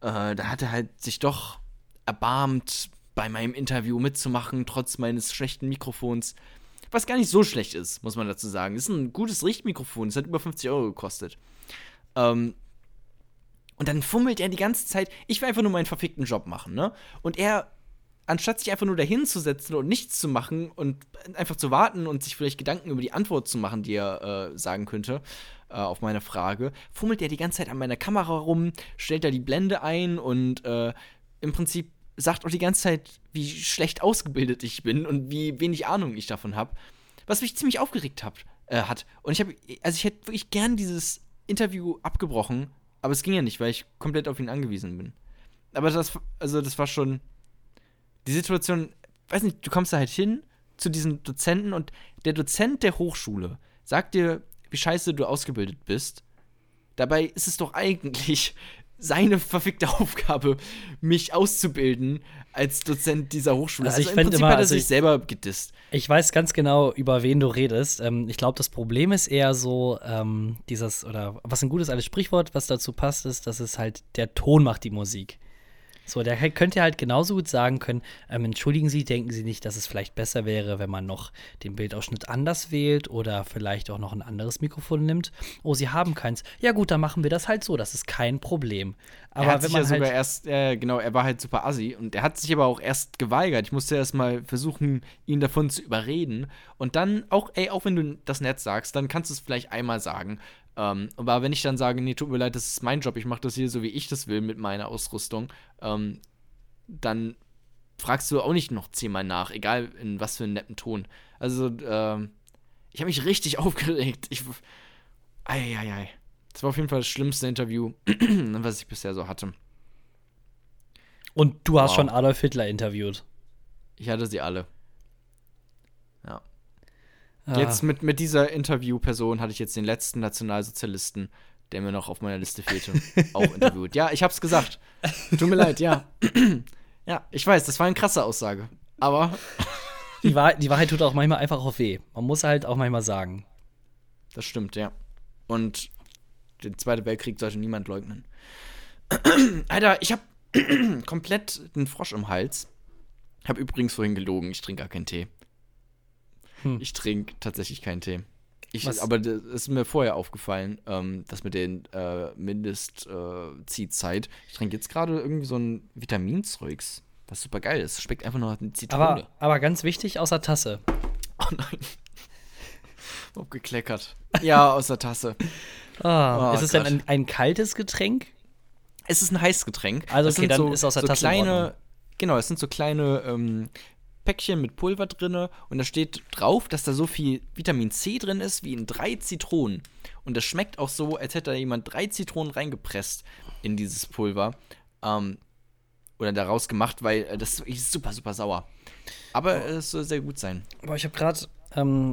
[SPEAKER 3] äh, da hat er halt sich doch erbarmt, bei meinem Interview mitzumachen, trotz meines schlechten Mikrofons. Was gar nicht so schlecht ist, muss man dazu sagen. Es ist ein gutes Richtmikrofon, es hat über 50 Euro gekostet. Ähm, und dann fummelt er die ganze Zeit. Ich will einfach nur meinen verfickten Job machen, ne? Und er, anstatt sich einfach nur dahin zu setzen und nichts zu machen und einfach zu warten und sich vielleicht Gedanken über die Antwort zu machen, die er äh, sagen könnte, äh, auf meine Frage, fummelt er die ganze Zeit an meiner Kamera rum, stellt da die Blende ein und äh, im Prinzip sagt auch die ganze Zeit, wie schlecht ausgebildet ich bin und wie wenig Ahnung ich davon habe. Was mich ziemlich aufgeregt hab, äh, hat. Und ich habe, also ich hätte wirklich gern dieses Interview abgebrochen, aber es ging ja nicht, weil ich komplett auf ihn angewiesen bin. Aber das, also das war schon die Situation, weiß nicht, du kommst da halt hin zu diesem Dozenten und der Dozent der Hochschule sagt dir wie scheiße du ausgebildet bist. Dabei ist es doch eigentlich seine verfickte Aufgabe, mich auszubilden als Dozent dieser Hochschule.
[SPEAKER 1] Also, also im Prinzip immer,
[SPEAKER 3] hat er
[SPEAKER 1] also
[SPEAKER 3] sich ich, selber gedisst.
[SPEAKER 1] Ich weiß ganz genau, über wen du redest. Ähm, ich glaube, das Problem ist eher so, ähm, dieses, oder was ein gutes altes Sprichwort, was dazu passt, ist, dass es halt, der Ton macht die Musik. So, der könnte halt genauso gut sagen können, ähm, entschuldigen Sie, denken Sie nicht, dass es vielleicht besser wäre, wenn man noch den Bildausschnitt anders wählt oder vielleicht auch noch ein anderes Mikrofon nimmt? Oh, Sie haben keins. Ja gut, dann machen wir das halt so, das ist kein Problem. Aber
[SPEAKER 3] er hat
[SPEAKER 1] wenn
[SPEAKER 3] sich ja
[SPEAKER 1] halt,
[SPEAKER 3] sogar erst, äh, genau, er war halt super assi und er hat sich aber auch erst geweigert. Ich musste erst mal versuchen, ihn davon zu überreden. Und dann auch, ey, auch wenn du das nett sagst, dann kannst du es vielleicht einmal sagen. Ähm, aber wenn ich dann sage, nee, tut mir leid, das ist mein Job, ich mache das hier so, wie ich das will mit meiner Ausrüstung, ähm, dann fragst du auch nicht noch zehnmal nach, egal in was für einen netten Ton. Also, ähm, ich habe mich richtig aufgeregt. Ich, ei, Das war auf jeden Fall das schlimmste Interview, was ich bisher so hatte.
[SPEAKER 1] und du hast
[SPEAKER 3] Wow.
[SPEAKER 1] schon Adolf Hitler interviewt.
[SPEAKER 3] Ich hatte sie alle.
[SPEAKER 1] Ah.
[SPEAKER 3] Jetzt mit, mit dieser Interviewperson hatte ich jetzt den letzten Nationalsozialisten, der mir noch auf meiner Liste fehlte, auch interviewt. Ja, ich hab's gesagt. Tut mir leid, ja. ja, ich weiß, das war eine krasse Aussage. Aber
[SPEAKER 1] Die Wahrheit, die Wahrheit tut auch manchmal einfach auch weh. Man muss halt auch manchmal sagen.
[SPEAKER 3] das stimmt, ja. Und den Zweiten Weltkrieg sollte niemand leugnen. Alter, ich hab komplett den Frosch im Hals. Hab übrigens vorhin gelogen, ich trinke gar keinen Tee.
[SPEAKER 1] Hm.
[SPEAKER 3] Ich trinke tatsächlich keinen Tee. Ich, aber das ist mir vorher aufgefallen, ähm, dass mit den äh, Mindestziehzeit. ich trinke jetzt gerade irgendwie so ein Vitaminzeugs, was super geil ist. Schmeckt einfach nur nach Zitrone.
[SPEAKER 1] Aber, aber ganz wichtig, außer Tasse.
[SPEAKER 3] oh nein. Abgekleckert. Ja, aus der Tasse.
[SPEAKER 1] Ah,
[SPEAKER 3] Oh
[SPEAKER 1] ist es denn ein, ein kaltes Getränk?
[SPEAKER 3] Es ist ein Heißgetränk.
[SPEAKER 1] Also
[SPEAKER 3] Das
[SPEAKER 1] okay,
[SPEAKER 3] sind
[SPEAKER 1] dann ist aus der
[SPEAKER 3] so
[SPEAKER 1] Tasse in
[SPEAKER 3] kleine. Genau, es sind so kleine ähm, Päckchen mit Pulver drinne und da steht drauf, dass da so viel Vitamin C drin ist wie in drei Zitronen. Und das schmeckt auch so, als hätte da jemand drei Zitronen reingepresst in dieses Pulver. Ähm, oder daraus gemacht, weil äh, das ist super, super sauer. Aber es soll sehr gut sein.
[SPEAKER 1] Boah, ich habe gerade, ähm,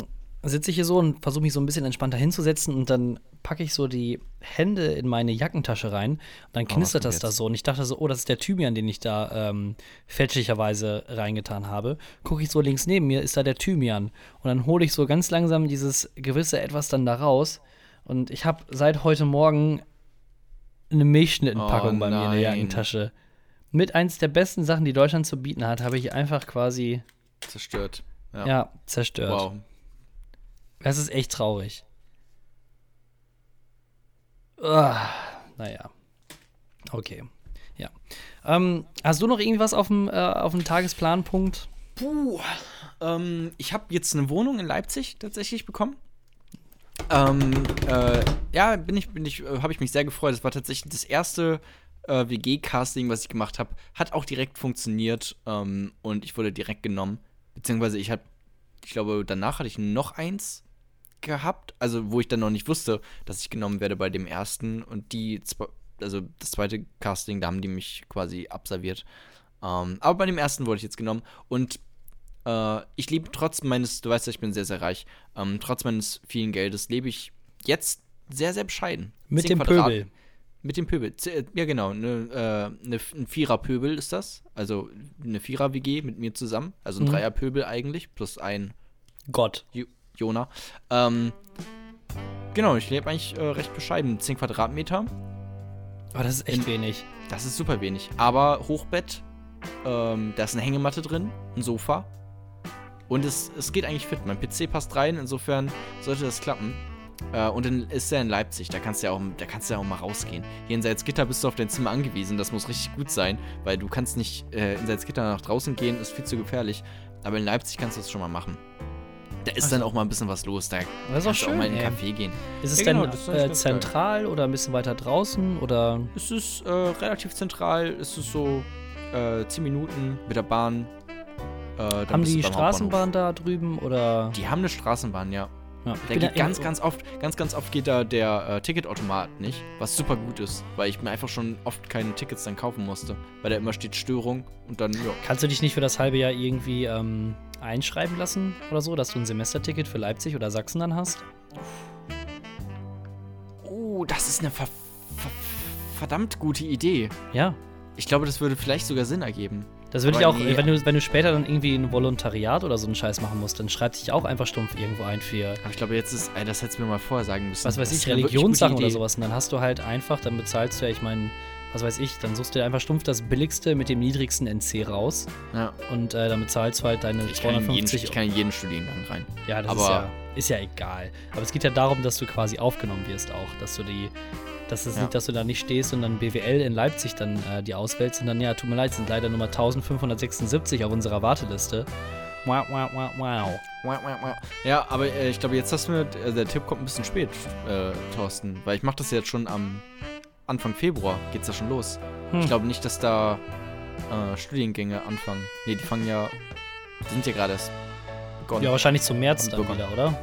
[SPEAKER 1] sitze ich hier so und versuche mich so ein bisschen entspannter hinzusetzen und dann packe ich so die Hände in meine Jackentasche rein und dann knistert
[SPEAKER 3] kommt
[SPEAKER 1] das da so und ich dachte so, oh, das ist der Thymian, den ich da ähm, fälschlicherweise reingetan habe. Gucke ich so links neben mir, ist da der Thymian und dann hole ich so ganz langsam dieses gewisse Etwas dann da raus und ich habe seit heute Morgen eine Milchschnittenpackung
[SPEAKER 3] Oh
[SPEAKER 1] bei mir in der. Jackentasche. Mit eins der besten Sachen, die Deutschland zu bieten hat, habe ich einfach quasi,
[SPEAKER 3] Zerstört. Ja.
[SPEAKER 1] ja, zerstört.
[SPEAKER 3] Wow.
[SPEAKER 1] Das ist echt traurig. Ah, naja. Okay. Ja. Ähm, hast du noch irgendwas auf dem, äh, auf dem Tagesplanpunkt?
[SPEAKER 3] Puh. Ähm, ich habe jetzt eine Wohnung in Leipzig tatsächlich bekommen. Ähm, äh, ja, bin ich, bin ich, äh, habe ich mich sehr gefreut. Das war tatsächlich das erste äh, WG-Casting, was ich gemacht habe. Hat auch direkt funktioniert ähm, und ich wurde direkt genommen. Beziehungsweise ich habe, ich glaube, danach hatte ich noch eins gehabt, also wo ich dann noch nicht wusste, dass ich genommen werde bei dem ersten und die, also das zweite Casting, da haben die mich quasi absolviert. Ähm, aber bei dem ersten wurde ich jetzt genommen und äh, ich lebe trotz meines, du weißt ja, ich bin sehr, sehr reich, ähm, trotz meines vielen Geldes lebe ich jetzt sehr, sehr bescheiden.
[SPEAKER 1] Mit dem
[SPEAKER 3] Quadrat-
[SPEAKER 1] Pöbel.
[SPEAKER 3] Mit dem Pöbel. Ja, genau. Ne, äh, ne, ein Vierer-Pöbel ist das. Also eine Vierer-WG mit mir zusammen. Also ein
[SPEAKER 1] Mhm.
[SPEAKER 3] Dreier-Pöbel eigentlich, plus ein
[SPEAKER 1] Gott.
[SPEAKER 3] Jo Jona. Ähm, genau, ich lebe eigentlich äh, recht bescheiden. 10 Quadratmeter.
[SPEAKER 1] Aber das ist echt
[SPEAKER 3] In-
[SPEAKER 1] wenig.
[SPEAKER 3] Das ist super wenig. Aber Hochbett, ähm, da ist eine Hängematte drin, ein Sofa. Und es, es geht eigentlich fit. Mein PC passt rein, insofern sollte das klappen. Äh, und dann ist er in Leipzig, da kannst du ja auch, da kannst du ja auch mal rausgehen. Hier in Salzgitter bist du auf dein Zimmer angewiesen, das muss richtig gut sein, weil du kannst nicht äh, in Salzgitter nach draußen gehen, ist viel zu gefährlich. Aber in Leipzig kannst du das schon mal machen. Da ist dann auch mal ein bisschen was los, da
[SPEAKER 1] Das ist auch
[SPEAKER 3] kannst du auch
[SPEAKER 1] schön.
[SPEAKER 3] mal in einen Café gehen.
[SPEAKER 1] Ist es
[SPEAKER 3] Ja,
[SPEAKER 1] denn
[SPEAKER 3] genau, ist
[SPEAKER 1] äh,
[SPEAKER 3] ganz geil.
[SPEAKER 1] zentral oder ein bisschen weiter draußen? Oder
[SPEAKER 3] Es ist äh, relativ zentral, es ist so äh, 10 Minuten mit der Bahn. Äh,
[SPEAKER 1] haben die Straßenbahn da drüben? Oder?
[SPEAKER 3] Die haben eine Straßenbahn, ja.
[SPEAKER 1] Ja, bin
[SPEAKER 3] geht ganz, ganz oft, ganz, ganz oft geht da der äh, Ticketautomat nicht, was super gut ist, weil ich mir einfach schon oft keine Tickets dann kaufen musste, weil da immer steht Störung und dann, ja.
[SPEAKER 1] Kannst du dich nicht für das halbe Jahr irgendwie ähm, einschreiben lassen oder so, dass du ein Semesterticket für Leipzig oder Sachsen dann hast?
[SPEAKER 3] Oh, das ist eine ver ver verdammt gute Idee.
[SPEAKER 1] Ja.
[SPEAKER 3] Ich glaube, das würde vielleicht sogar Sinn ergeben.
[SPEAKER 1] Das würde ich auch,
[SPEAKER 3] nee.
[SPEAKER 1] wenn du, wenn du später dann irgendwie ein Volontariat oder so einen Scheiß machen musst, dann schreib dich auch einfach stumpf irgendwo ein für,
[SPEAKER 3] Aber ich glaube, jetzt ist, das hättest du mir mal vorher sagen müssen.
[SPEAKER 1] was weiß ich, Religionssachen oder sowas. Und dann hast du halt einfach, dann bezahlst du ja, ich meine, was weiß ich, dann suchst du dir einfach stumpf das billigste mit dem niedrigsten NC raus
[SPEAKER 3] Ja.
[SPEAKER 1] und äh, damit zahlst du halt deine
[SPEAKER 3] Ich kann, in jeden,
[SPEAKER 1] 250
[SPEAKER 3] ich kann in jeden Studiengang rein.
[SPEAKER 1] Ja, das
[SPEAKER 3] Aber-
[SPEAKER 1] ist, ja, ist ja egal. Aber es geht ja darum, dass du quasi aufgenommen wirst auch, dass du die, dass es
[SPEAKER 3] Ja.
[SPEAKER 1] nicht, dass du da nicht stehst und dann BWL in Leipzig dann äh, die auswählst und dann, ja, tut mir leid, sind leider Nummer 1576 auf unserer Warteliste. Wow, wow, wow, wow.
[SPEAKER 3] Ja, aber äh, ich glaube, jetzt hast du mir, äh, der Tipp kommt ein bisschen spät, äh, Thorsten. Weil ich mache das jetzt schon am Anfang Februar, geht's ja schon los.
[SPEAKER 1] Hm.
[SPEAKER 3] Ich glaube nicht, dass da äh, Studiengänge anfangen. Nee, die fangen ja, die sind ja gerade erst begonnen.
[SPEAKER 1] Ja, wahrscheinlich zum März dann
[SPEAKER 3] begonnen.
[SPEAKER 1] wieder, oder?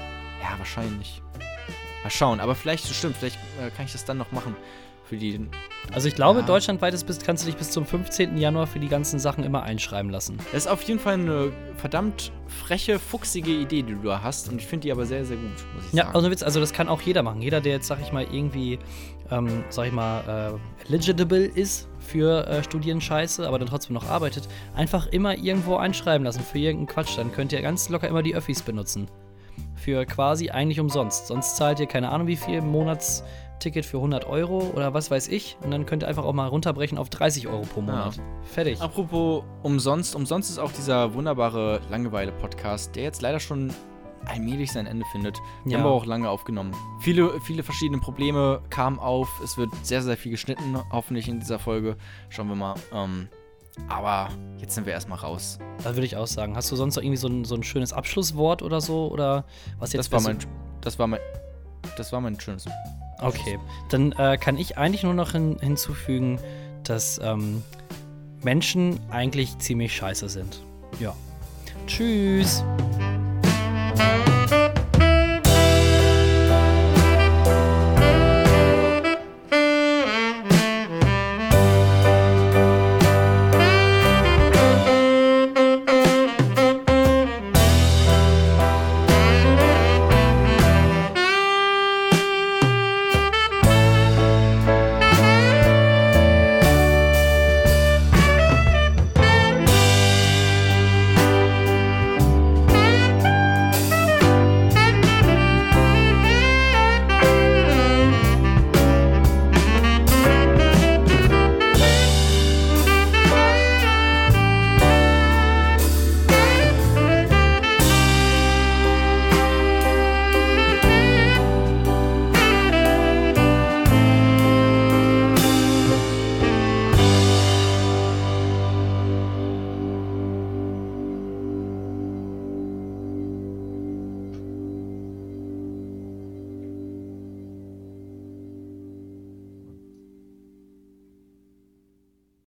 [SPEAKER 3] Ja, wahrscheinlich. Mal schauen, aber vielleicht, stimmt, vielleicht äh, kann ich das dann noch machen. Für die.
[SPEAKER 1] Also ich glaube,
[SPEAKER 3] Ja.
[SPEAKER 1] deutschlandweit ist, bis- kannst du dich bis zum 15. Januar für die ganzen Sachen immer einschreiben lassen.
[SPEAKER 3] Das ist auf jeden Fall eine verdammt freche, fuchsige Idee, die du da hast. Und ich finde die aber sehr, sehr gut, muss ich
[SPEAKER 1] Ja,
[SPEAKER 3] sagen.
[SPEAKER 1] also Witz, also das kann auch jeder machen. Jeder, der jetzt, sag ich mal, irgendwie, ähm, sag ich mal, äh, eligible ist für äh, Studienscheiße, aber dann trotzdem noch arbeitet, einfach immer irgendwo einschreiben lassen für irgendeinen Quatsch. Dann könnt ihr ganz locker immer die Öffis benutzen. Für quasi eigentlich umsonst. Sonst zahlt ihr keine Ahnung wie viel Monatsticket für 100 Euro oder was weiß ich. Und dann könnt ihr einfach auch mal runterbrechen auf 30 Euro pro Monat. Fertig.
[SPEAKER 3] Apropos umsonst, umsonst ist auch dieser wunderbare Langeweile-Podcast, der jetzt leider schon allmählich sein Ende findet. Den
[SPEAKER 1] Ja.
[SPEAKER 3] haben wir auch lange aufgenommen. Viele, viele verschiedene Probleme kamen auf. Es wird sehr, sehr viel geschnitten, hoffentlich in dieser Folge. Schauen wir mal. Ähm, aber jetzt sind wir erstmal raus.
[SPEAKER 1] Da würde ich auch sagen. Hast du sonst noch irgendwie so ein, so ein schönes Abschlusswort oder so? Oder was jetzt
[SPEAKER 3] Das war mein, das war mein, das war mein schönes.
[SPEAKER 1] Okay, dann äh, kann ich eigentlich nur noch hin, hinzufügen, dass ähm, Menschen eigentlich ziemlich scheiße sind. Ja.
[SPEAKER 3] Tschüss.